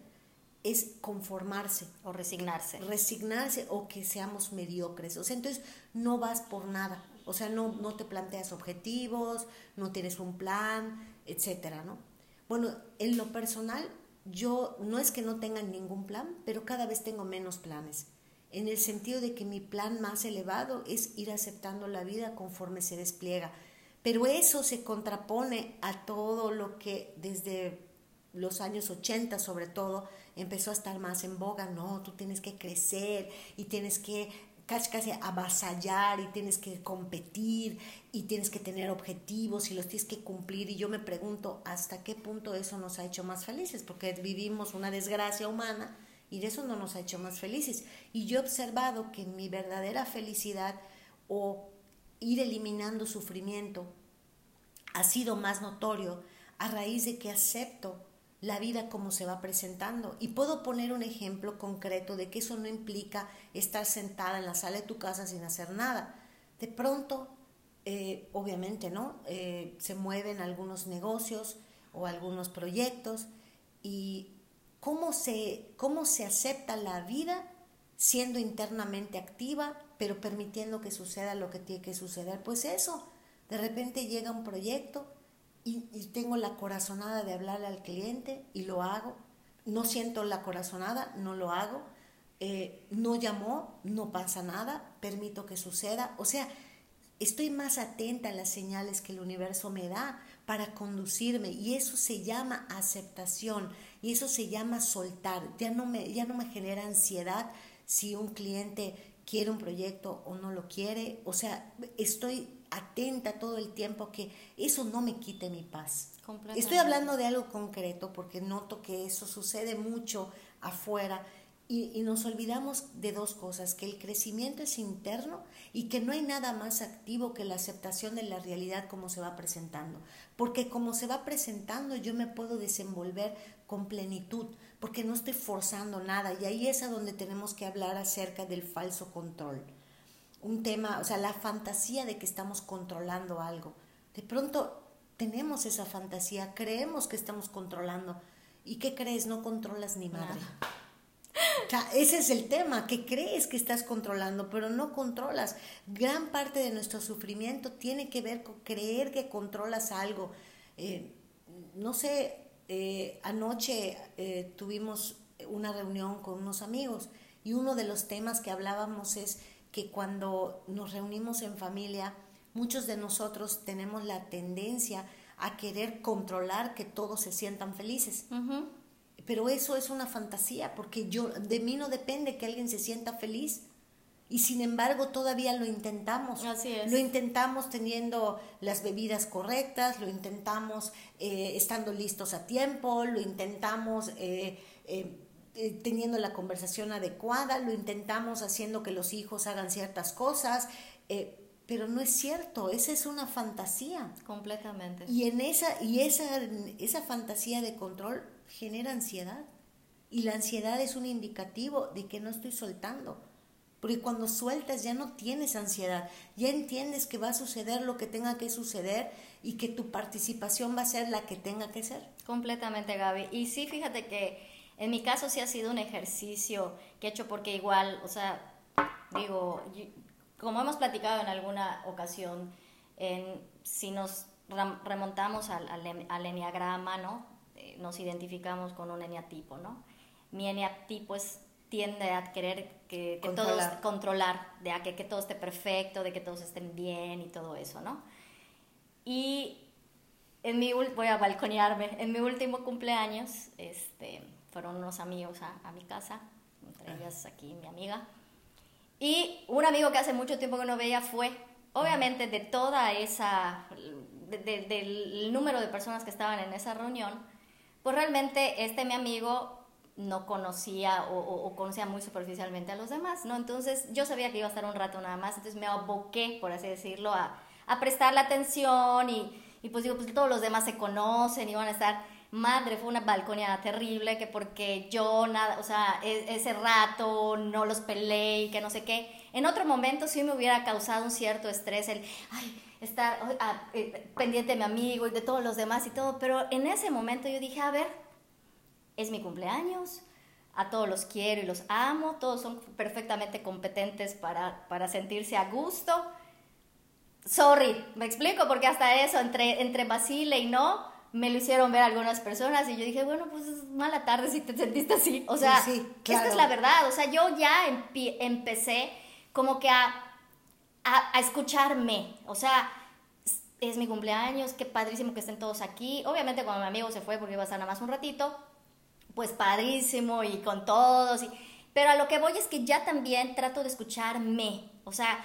es conformarse. O resignarse. Resignarse o que seamos mediocres. O sea, entonces no vas por nada. O sea, no, no te planteas objetivos, no tienes un plan, etcétera, ¿no? Bueno, en lo personal, yo no es que no tenga ningún plan, pero cada vez tengo menos planes. En el sentido de que mi plan más elevado es ir aceptando la vida conforme se despliega. Pero eso se contrapone a todo lo que desde los años 80 sobre todo empezó a estar más en boga, no, tú tienes que crecer y tienes que casi casi avasallar y tienes que competir y tienes que tener objetivos y los tienes que cumplir. Y yo me pregunto hasta qué punto eso nos ha hecho más felices porque vivimos una desgracia humana y de eso no nos ha hecho más felices y yo he observado que mi verdadera felicidad o ir eliminando sufrimiento ha sido más notorio a raíz de que acepto la vida como se va presentando. Y puedo poner un ejemplo concreto de que eso no implica estar sentada en la sala de tu casa sin hacer nada. De pronto, eh, obviamente, ¿no? Eh, se mueven algunos negocios o algunos proyectos y cómo se, cómo se acepta la vida siendo internamente activa, pero permitiendo que suceda lo que tiene que suceder. Pues eso, de repente llega un proyecto y, tengo la corazonada de hablarle al cliente y lo hago. No siento la corazonada, no lo hago. Eh, no llamó, no pasa nada, permito que suceda. O sea, estoy más atenta a las señales que el universo me da para conducirme y eso se llama aceptación y eso se llama soltar. Ya no me, ya no me genera ansiedad si un cliente quiere un proyecto o no lo quiere. O sea, estoy atenta todo el tiempo que eso no me quite mi paz. Estoy hablando de algo concreto porque noto que eso sucede mucho afuera y, nos olvidamos de dos cosas, que el crecimiento es interno y que no hay nada más activo que la aceptación de la realidad como se va presentando. Porque como se va presentando yo me puedo desenvolver con plenitud, porque no estoy forzando nada y ahí es a donde tenemos que hablar acerca del falso control un tema, o sea, la fantasía de que estamos controlando algo. De pronto tenemos esa fantasía, creemos que estamos controlando. ¿Y qué crees? No controlas ni madre. Ese es el tema, que crees que estás controlando, pero no controlas. Gran parte de nuestro sufrimiento tiene que ver con creer que controlas algo. Eh, no sé, eh, anoche eh, tuvimos una reunión con unos amigos y uno de los temas que hablábamos es que cuando nos reunimos en familia, muchos de nosotros tenemos la tendencia a querer controlar que todos se sientan felices. Pero eso es una fantasía, porque yo, de mí no depende que alguien se sienta feliz. Y sin embargo todavía lo intentamos. Así es. Lo intentamos teniendo las bebidas correctas, lo intentamos eh, estando listos a tiempo, lo intentamos eh, eh, teniendo la conversación adecuada, lo intentamos haciendo que los hijos hagan ciertas cosas, pero no es cierto, esa es una fantasía. Completamente. Y, en esa, y esa, esa fantasía de control genera ansiedad. Y la ansiedad es un indicativo de que no estoy soltando. Porque cuando sueltas ya no tienes ansiedad, ya entiendes que va a suceder lo que tenga que suceder y que tu participación va a ser la que tenga que ser. Completamente, Gaby. Y sí, fíjate que en mi caso sí ha sido un ejercicio que he hecho porque igual, o sea, digo, como hemos platicado en alguna ocasión, si nos remontamos al, al, enneagrama, ¿no? Eh, nos identificamos con un eneatipo, ¿no? Mi eneatipo es, tiende a querer que, que controlar. controlar, de a que, que todo esté perfecto, de que todos estén bien y todo eso, ¿no? Y en mi, voy a balconearme, en mi último cumpleaños, este, fueron unos amigos a, mi casa, entre ellas aquí mi amiga. Y un amigo que hace mucho tiempo que no veía fue, obviamente de toda esa, del número de personas que estaban en esa reunión, pues realmente este mi amigo no conocía o, conocía muy superficialmente a los demás, ¿no? Entonces yo sabía que iba a estar un rato nada más, entonces me aboqué, por así decirlo, a, a prestarle atención y, y pues digo, pues todos los demás se conocen y van a estar madre, fue una balconeada terrible, que porque yo nada, o sea, e, ese rato no los peleé y que no sé qué. En otro momento sí me hubiera causado un cierto estrés el, ay, estar ah, eh, pendiente de mi amigo y de todos los demás y todo, pero en ese momento yo dije, a ver, es mi cumpleaños, a todos los quiero y los amo, todos son perfectamente competentes para, para sentirse a gusto. Sorry, me explico, porque hasta eso, entre, entre Basile y no, me lo hicieron ver algunas personas y yo dije, bueno, pues es mala tarde si te sentiste así. O sea, esta es la verdad. O sea, yo ya empecé como que a, a, escucharme. O sea, es mi cumpleaños, qué padrísimo que estén todos aquí. Obviamente cuando mi amigo se fue porque iba a estar nada más un ratito, pues padrísimo y con todos. Y, Pero a lo que voy es que ya también trato de escucharme, o sea,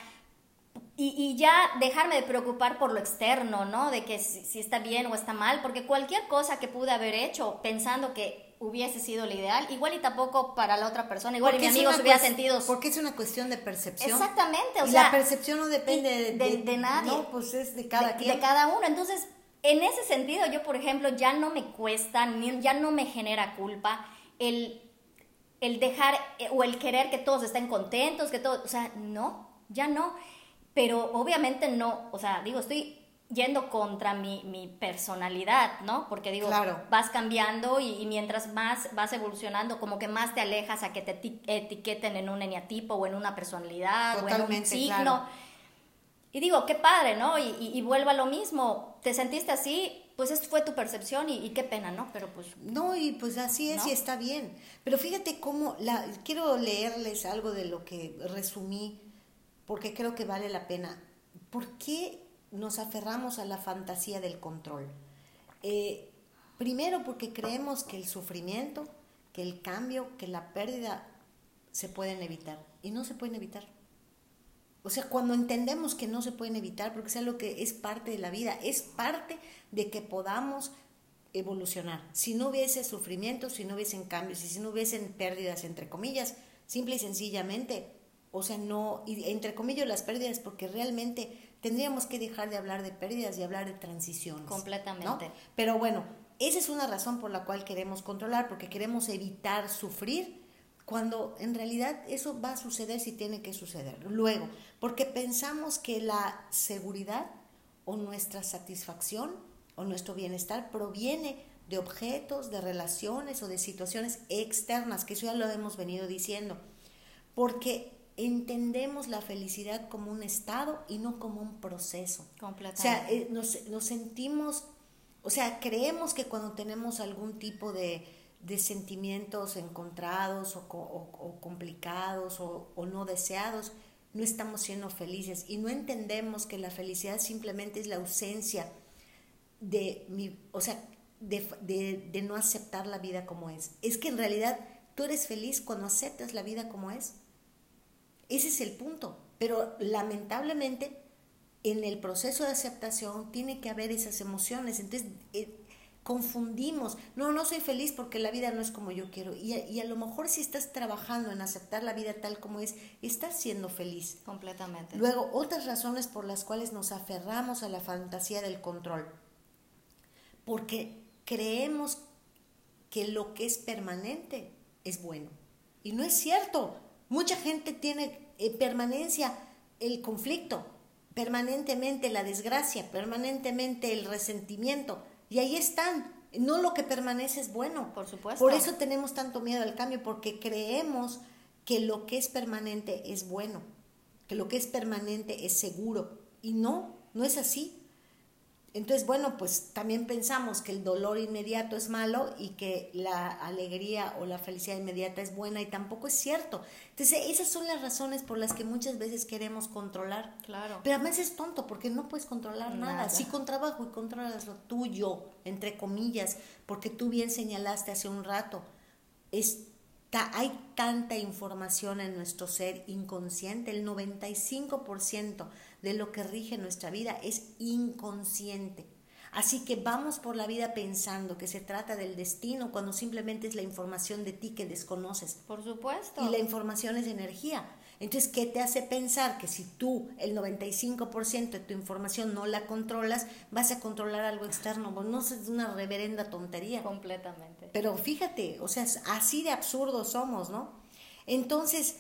y, ya dejarme de preocupar por lo externo, ¿no? De que si, está bien o está mal, porque cualquier cosa que pude haber hecho pensando que hubiese sido lo ideal, igual y tampoco para la otra persona, igual y mi amigo se hubiera sentido... Porque es una cuestión de percepción. Exactamente, o sea... La percepción no depende de, de, nadie. No, pues es de cada quien. De cada uno, entonces... En ese sentido, yo, por ejemplo, ya no me cuesta, ni, ya no me genera culpa el, el dejar eh, o el querer que todos estén contentos, que todos, o sea, no, ya no pero obviamente no, o sea, digo, estoy yendo contra mi, mi personalidad, ¿no? Porque digo, vas cambiando y, mientras más vas evolucionando, como que más te alejas a que te etiqueten en un eneatipo o en una personalidad o en un signo. Y digo, qué padre, ¿no? Y, y, vuelva a lo mismo, te sentiste así, pues esa fue tu percepción y, qué pena, ¿no? Pero pues... No, y pues así es y está bien. Pero fíjate cómo, la, quiero leerles algo de lo que resumí porque creo que vale la pena. ¿Por qué nos aferramos a la fantasía del control? Eh, primero porque creemos que el sufrimiento, que el cambio, que la pérdida se pueden evitar y no se pueden evitar. O sea, cuando entendemos que no se pueden evitar, porque es algo que es parte de la vida, es parte de que podamos evolucionar. Si no hubiese sufrimiento, si no hubiesen cambios, si no hubiesen pérdidas, entre comillas, simple y sencillamente o sea, no, y entre comillas las pérdidas, porque realmente tendríamos que dejar de hablar de pérdidas y hablar de transiciones. Completamente. Pero bueno, esa es una razón por la cual queremos controlar, porque queremos evitar sufrir cuando en realidad eso va a suceder si tiene que suceder. Luego, porque pensamos que la seguridad o nuestra satisfacción o nuestro bienestar proviene de objetos, de relaciones o de situaciones externas, que eso ya lo hemos venido diciendo. Porque entendemos la felicidad como un estado y no como un proceso. Completamente. O sea, eh, nos, sentimos, o sea, creemos que cuando tenemos algún tipo de, sentimientos encontrados o, complicados o, no deseados, no estamos siendo felices y no entendemos que la felicidad simplemente es la ausencia de mi, o sea, de, de no aceptar la vida como es. Es que en realidad tú eres feliz cuando aceptas la vida como es. Ese es el punto. Pero lamentablemente en el proceso de aceptación tiene que haber esas emociones. Entonces eh, confundimos. No, no soy feliz porque la vida no es como yo quiero. Y a, y a, lo mejor si estás trabajando en aceptar la vida tal como es, estás siendo feliz. Completamente. Luego, otras razones por las cuales nos aferramos a la fantasía del control. Porque creemos que lo que es permanente es bueno. Y no es cierto. Mucha gente tiene eh, permanencia el conflicto, permanentemente la desgracia, permanentemente el resentimiento. Y ahí están. No lo que permanece es bueno. Por supuesto. Por eso tenemos tanto miedo al cambio, porque creemos que lo que es permanente es bueno, que lo que es permanente es seguro. Y no, no es así. Entonces, bueno, pues también pensamos que el dolor inmediato es malo y que la alegría o la felicidad inmediata es buena y tampoco es cierto. Entonces, esas son las razones por las que muchas veces queremos controlar. Claro. Pero además es tonto porque no puedes controlar nada. nada. Sí con trabajo y controlas lo tuyo, entre comillas, porque tú bien señalaste hace un rato. Es hay tanta información en nuestro ser inconsciente, el 95% de lo que rige nuestra vida es inconsciente. Así que vamos por la vida pensando que se trata del destino cuando simplemente es la información de ti que desconoces. Por supuesto. Y la información es energía. Entonces, ¿qué te hace pensar que si tú el 95% de tu información no la controlas, vas a controlar algo externo? Bueno, no es una reverenda tontería. Completamente. Pero fíjate, o sea, así de absurdos somos, ¿no? Entonces,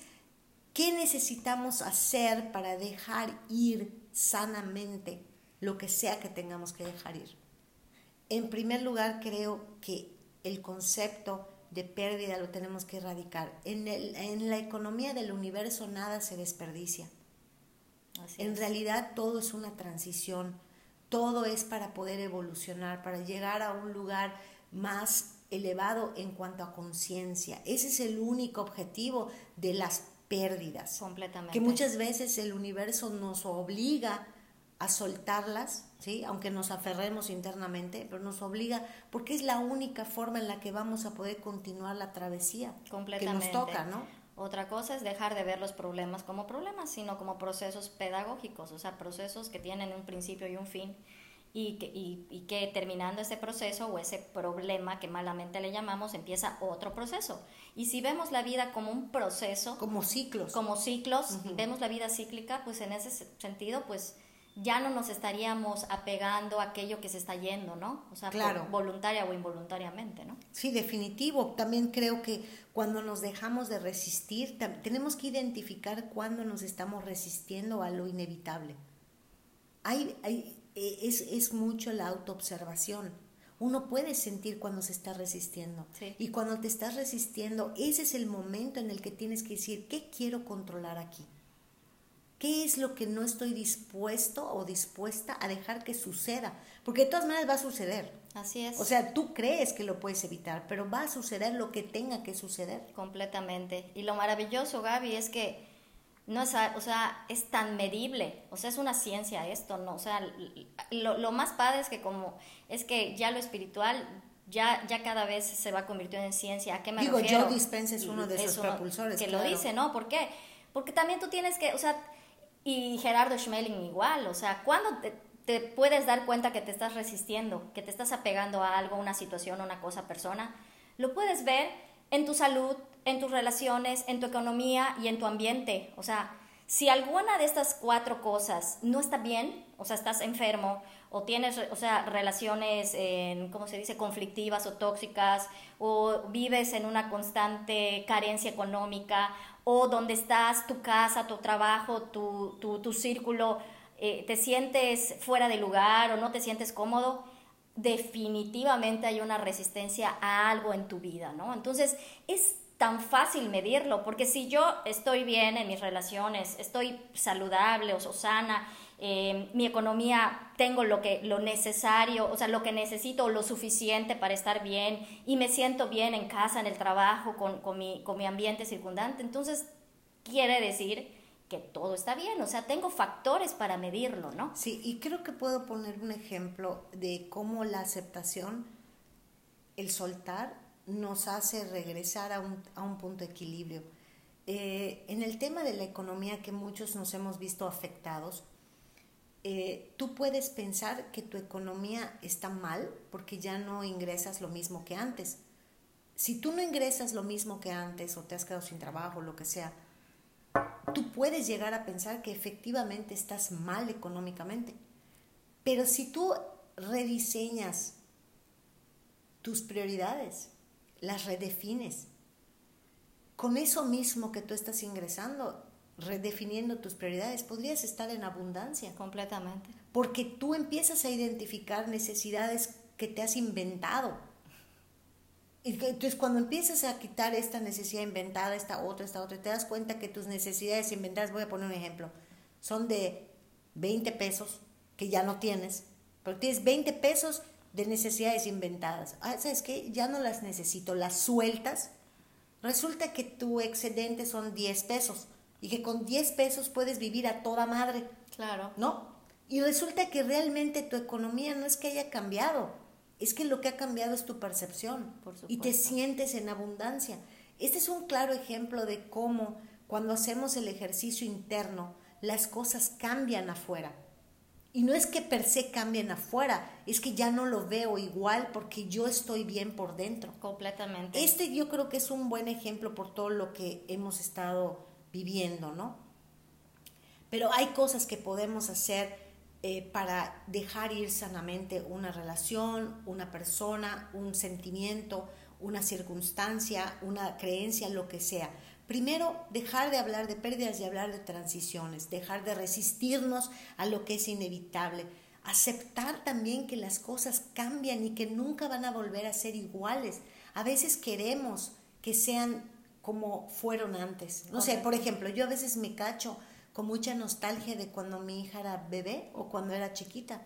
¿qué necesitamos hacer para dejar ir sanamente lo que sea que tengamos que dejar ir? En primer lugar, creo que el concepto de pérdida lo tenemos que erradicar. En, el, en la economía del universo nada se desperdicia. en realidad todo es una transición, todo es para poder evolucionar, para llegar a un lugar más elevado en cuanto a conciencia. Ese es el único objetivo de las pérdidas. Completamente. Que muchas veces el universo nos obliga a soltarlas, ¿sí? aunque nos aferremos internamente, pero nos obliga, porque es la única forma en la que vamos a poder continuar la travesía que nos toca, ¿no? Otra cosa es dejar de ver los problemas como problemas, sino como procesos pedagógicos, o sea, procesos que tienen un principio y un fin y que, y, que terminando ese proceso o ese problema que malamente le llamamos, empieza otro proceso. Y si vemos la vida como un proceso... Como ciclos. Como ciclos, vemos la vida cíclica, pues en ese sentido, pues ya no nos estaríamos apegando a aquello que se está yendo, ¿no? O sea, voluntaria o involuntariamente, ¿no? Sí, definitivo. También creo que cuando nos dejamos de resistir, tenemos que identificar cuándo nos estamos resistiendo a lo inevitable. Hay, hay, es, es mucho la autoobservación. Uno puede sentir cuando se está resistiendo. Y cuando te estás resistiendo, ese es el momento en el que tienes que decir, ¿qué quiero controlar aquí? ¿Qué es lo que no estoy dispuesto o dispuesta a dejar que suceda? Porque de todas maneras va a suceder. Así es. O sea, tú crees que lo puedes evitar, pero va a suceder lo que tenga que suceder. Completamente. Y lo maravilloso, Gaby, es que no es, o sea, es tan medible, o sea, es una ciencia esto, ¿no? O sea, lo, más padre es que como, es que ya lo espiritual ya, ya cada vez se va convirtiendo en ciencia. ¿A qué me Digo, Joe Dispenza es uno de esos propulsores. Que lo dice, ¿no? ¿Por qué? Porque también tú tienes que, o sea, y Gerardo Schmeling igual, o sea, ¿cuándo te, te puedes dar cuenta que te estás resistiendo, que te estás apegando a algo, una situación, una cosa, persona? Lo puedes ver en tu salud, en tus relaciones, en tu economía y en tu ambiente. O sea, si alguna de estas cuatro cosas no está bien, o sea, estás enfermo o tienes, o sea, relaciones, en, ¿cómo se dice?, conflictivas o tóxicas, o vives en una constante carencia económica, o donde estás, tu casa, tu trabajo, tu, tu, tu círculo, eh, te sientes fuera de lugar o no te sientes cómodo, definitivamente hay una resistencia a algo en tu vida, ¿no? Entonces, es tan fácil medirlo, porque si yo estoy bien en mis relaciones, estoy saludable o sana, eh, mi economía tengo lo que lo necesario, o sea, lo que necesito o lo suficiente para estar bien y me siento bien en casa, en el trabajo, con, con, mi, con mi ambiente circundante, entonces quiere decir que todo está bien, o sea, tengo factores para medirlo, ¿no? Sí, y creo que puedo poner un ejemplo de cómo la aceptación, el soltar, nos hace regresar a un, a un punto de equilibrio. Eh, en el tema de la economía que muchos nos hemos visto afectados, eh, tú puedes pensar que tu economía está mal porque ya no ingresas lo mismo que antes. Si tú no ingresas lo mismo que antes o te has quedado sin trabajo, lo que sea, tú puedes llegar a pensar que efectivamente estás mal económicamente. Pero si tú rediseñas tus prioridades, las redefines. Con eso mismo que tú estás ingresando, redefiniendo tus prioridades, podrías estar en abundancia. Completamente. Porque tú empiezas a identificar necesidades que te has inventado. Entonces, cuando empiezas a quitar esta necesidad inventada, esta otra, esta otra, te das cuenta que tus necesidades inventadas, voy a poner un ejemplo, son de 20 pesos que ya no tienes, pero tienes 20 pesos de necesidades inventadas. Ah, ¿Sabes qué? Ya no las necesito, las sueltas. Resulta que tu excedente son 10 pesos y que con 10 pesos puedes vivir a toda madre. Claro. ¿No? Y resulta que realmente tu economía no es que haya cambiado, es que lo que ha cambiado es tu percepción y te sientes en abundancia. Este es un claro ejemplo de cómo cuando hacemos el ejercicio interno, las cosas cambian afuera. Y no es que per se cambien afuera, es que ya no lo veo igual porque yo estoy bien por dentro. Completamente. Este yo creo que es un buen ejemplo por todo lo que hemos estado viviendo, ¿no? Pero hay cosas que podemos hacer eh, para dejar ir sanamente una relación, una persona, un sentimiento, una circunstancia, una creencia, lo que sea. Primero, dejar de hablar de pérdidas y hablar de transiciones, dejar de resistirnos a lo que es inevitable, aceptar también que las cosas cambian y que nunca van a volver a ser iguales. A veces queremos que sean como fueron antes. No sé, por ejemplo, yo a veces me cacho con mucha nostalgia de cuando mi hija era bebé o cuando era chiquita.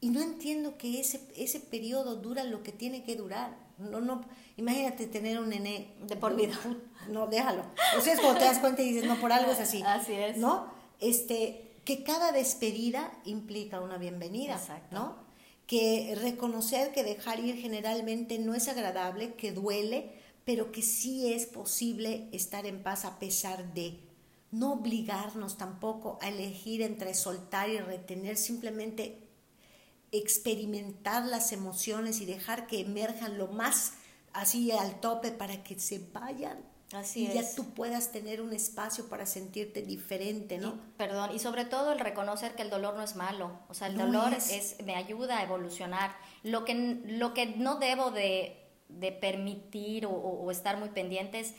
Y no entiendo que ese, ese periodo dura lo que tiene que durar. No, no, imagínate tener un nené de por vida. No, déjalo. O sea, es cuando te das cuenta y dices, no, por algo es así. Así es. ¿No? Este, que cada despedida implica una bienvenida, Exacto. ¿no? Que reconocer que dejar ir generalmente no es agradable, que duele, pero que sí es posible estar en paz a pesar de no obligarnos tampoco a elegir entre soltar y retener, simplemente experimentar las emociones y dejar que emerjan lo más así al tope para que se vayan. Así y ya tú puedas tener un espacio para sentirte diferente, ¿no? perdón, y sobre todo el reconocer que el dolor no es malo, o sea, el dolor es. me ayuda a evolucionar. Lo que, lo que no debo de, permitir o, estar muy pendientes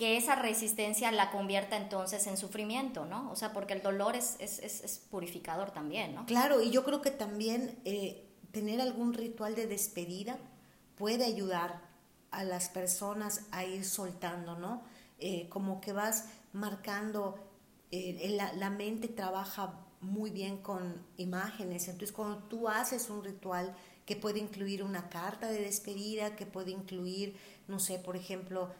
que esa resistencia la convierta entonces en sufrimiento, ¿no? O sea, porque el dolor es, es, purificador también, ¿no? Claro, y yo creo que también eh, tener algún ritual de despedida puede ayudar a las personas a ir soltando, ¿no? Eh, como que vas marcando, eh, la, la, mente trabaja muy bien con imágenes, entonces cuando tú haces un ritual que puede incluir una carta de despedida, que puede incluir, no sé, por ejemplo,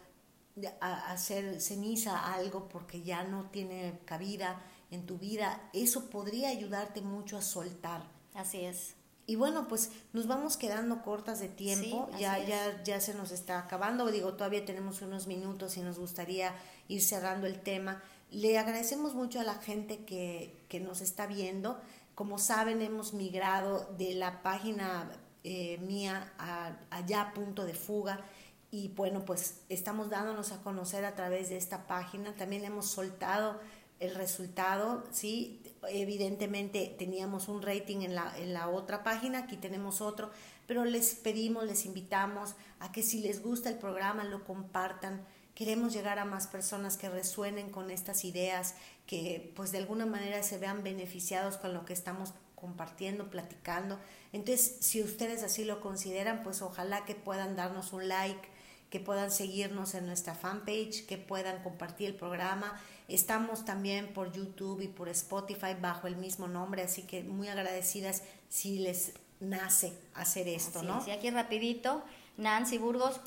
hacer ceniza algo porque ya no tiene cabida en tu vida, eso podría ayudarte mucho a soltar. Así es. Y bueno, pues nos vamos quedando cortas de tiempo, ya, ya, ya se nos está acabando, digo, todavía tenemos unos minutos y nos gustaría ir cerrando el tema. Le agradecemos mucho a la gente que, que nos está viendo. Como saben, hemos migrado de la página eh, mía a, allá punto de fuga y bueno, pues estamos dándonos a conocer a través de esta página. También hemos soltado el resultado, ¿sí? Evidentemente teníamos un rating en la, en la otra página, aquí tenemos otro, pero les pedimos, les invitamos a que si les gusta el programa lo compartan. Queremos llegar a más personas que resuenen con estas ideas, que pues de alguna manera se vean beneficiados con lo que estamos compartiendo, platicando. Entonces, si ustedes así lo consideran, pues ojalá que puedan darnos un like, que puedan seguirnos en nuestra fanpage, que puedan compartir el programa. Estamos también por YouTube y por Spotify bajo el mismo nombre, así que muy agradecidas si les nace hacer esto, ¿no? Sí, aquí rapidito, Nancy Burgos,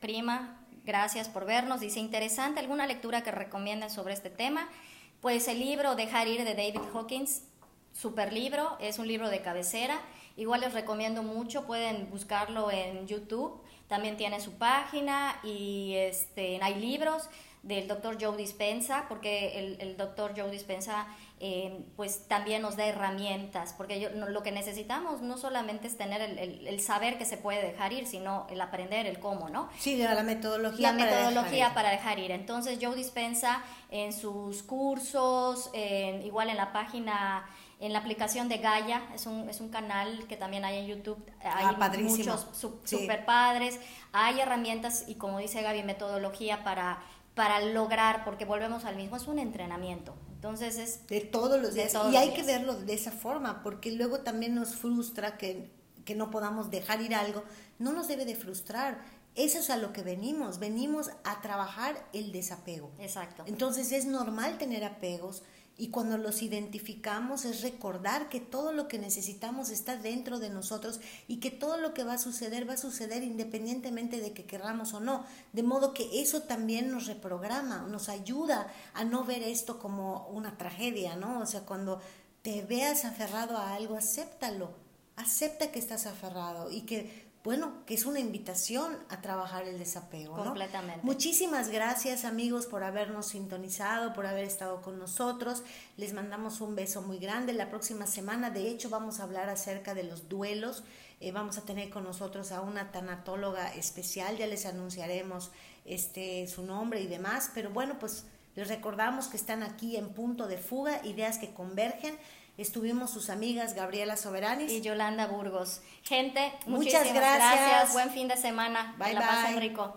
prima, gracias por vernos. Dice, interesante, ¿alguna lectura que recomienden sobre este tema? Pues el libro Dejar ir de David Hawkins, super libro, es un libro de cabecera. Igual les recomiendo mucho, pueden buscarlo en YouTube también tiene su página y este, hay libros del doctor Joe Dispensa, porque el, el doctor Joe Dispensa eh, pues también nos da herramientas, porque yo, lo que necesitamos no solamente es tener el, el, saber que se puede dejar ir, sino el aprender el cómo, ¿no? Sí, la metodología. La para metodología dejar para dejar ir. Entonces Joe Dispensa en sus cursos, igual en la página en la aplicación de Gaia, es un, es un canal que también hay en YouTube, hay ah, muchos super padres, hay herramientas y como dice Gaby, metodología para, para lograr, porque volvemos al mismo, es un entrenamiento. Entonces es... De todos los días. y hay que verlo de esa forma, porque luego también nos frustra que, que no podamos dejar ir algo. No nos debe de frustrar. Eso es a lo que venimos. Venimos a trabajar el desapego. Exacto. Entonces es normal tener apegos y cuando los identificamos es recordar que todo lo que necesitamos está dentro de nosotros y que todo lo que va a suceder va a suceder independientemente de que querramos o no. De modo que eso también nos reprograma, nos ayuda a no ver esto como una tragedia, ¿no? O sea, cuando te veas aferrado a algo, acéptalo. Acepta que estás aferrado y que bueno, que es una invitación a trabajar el desapego. Completamente. Muchísimas gracias amigos por habernos sintonizado, por haber estado con nosotros. Les mandamos un beso muy grande. La próxima semana, de hecho, vamos a hablar acerca de los duelos. Eh, vamos a tener con nosotros a una tanatóloga especial, ya les anunciaremos este, su nombre y demás. Pero bueno, pues les recordamos que están aquí en punto de fuga, ideas que convergen. Estuvimos sus amigas Gabriela Soberanis y Yolanda Burgos. Gente, muchas gracias. gracias. Buen fin de semana. Bye, bye. rico.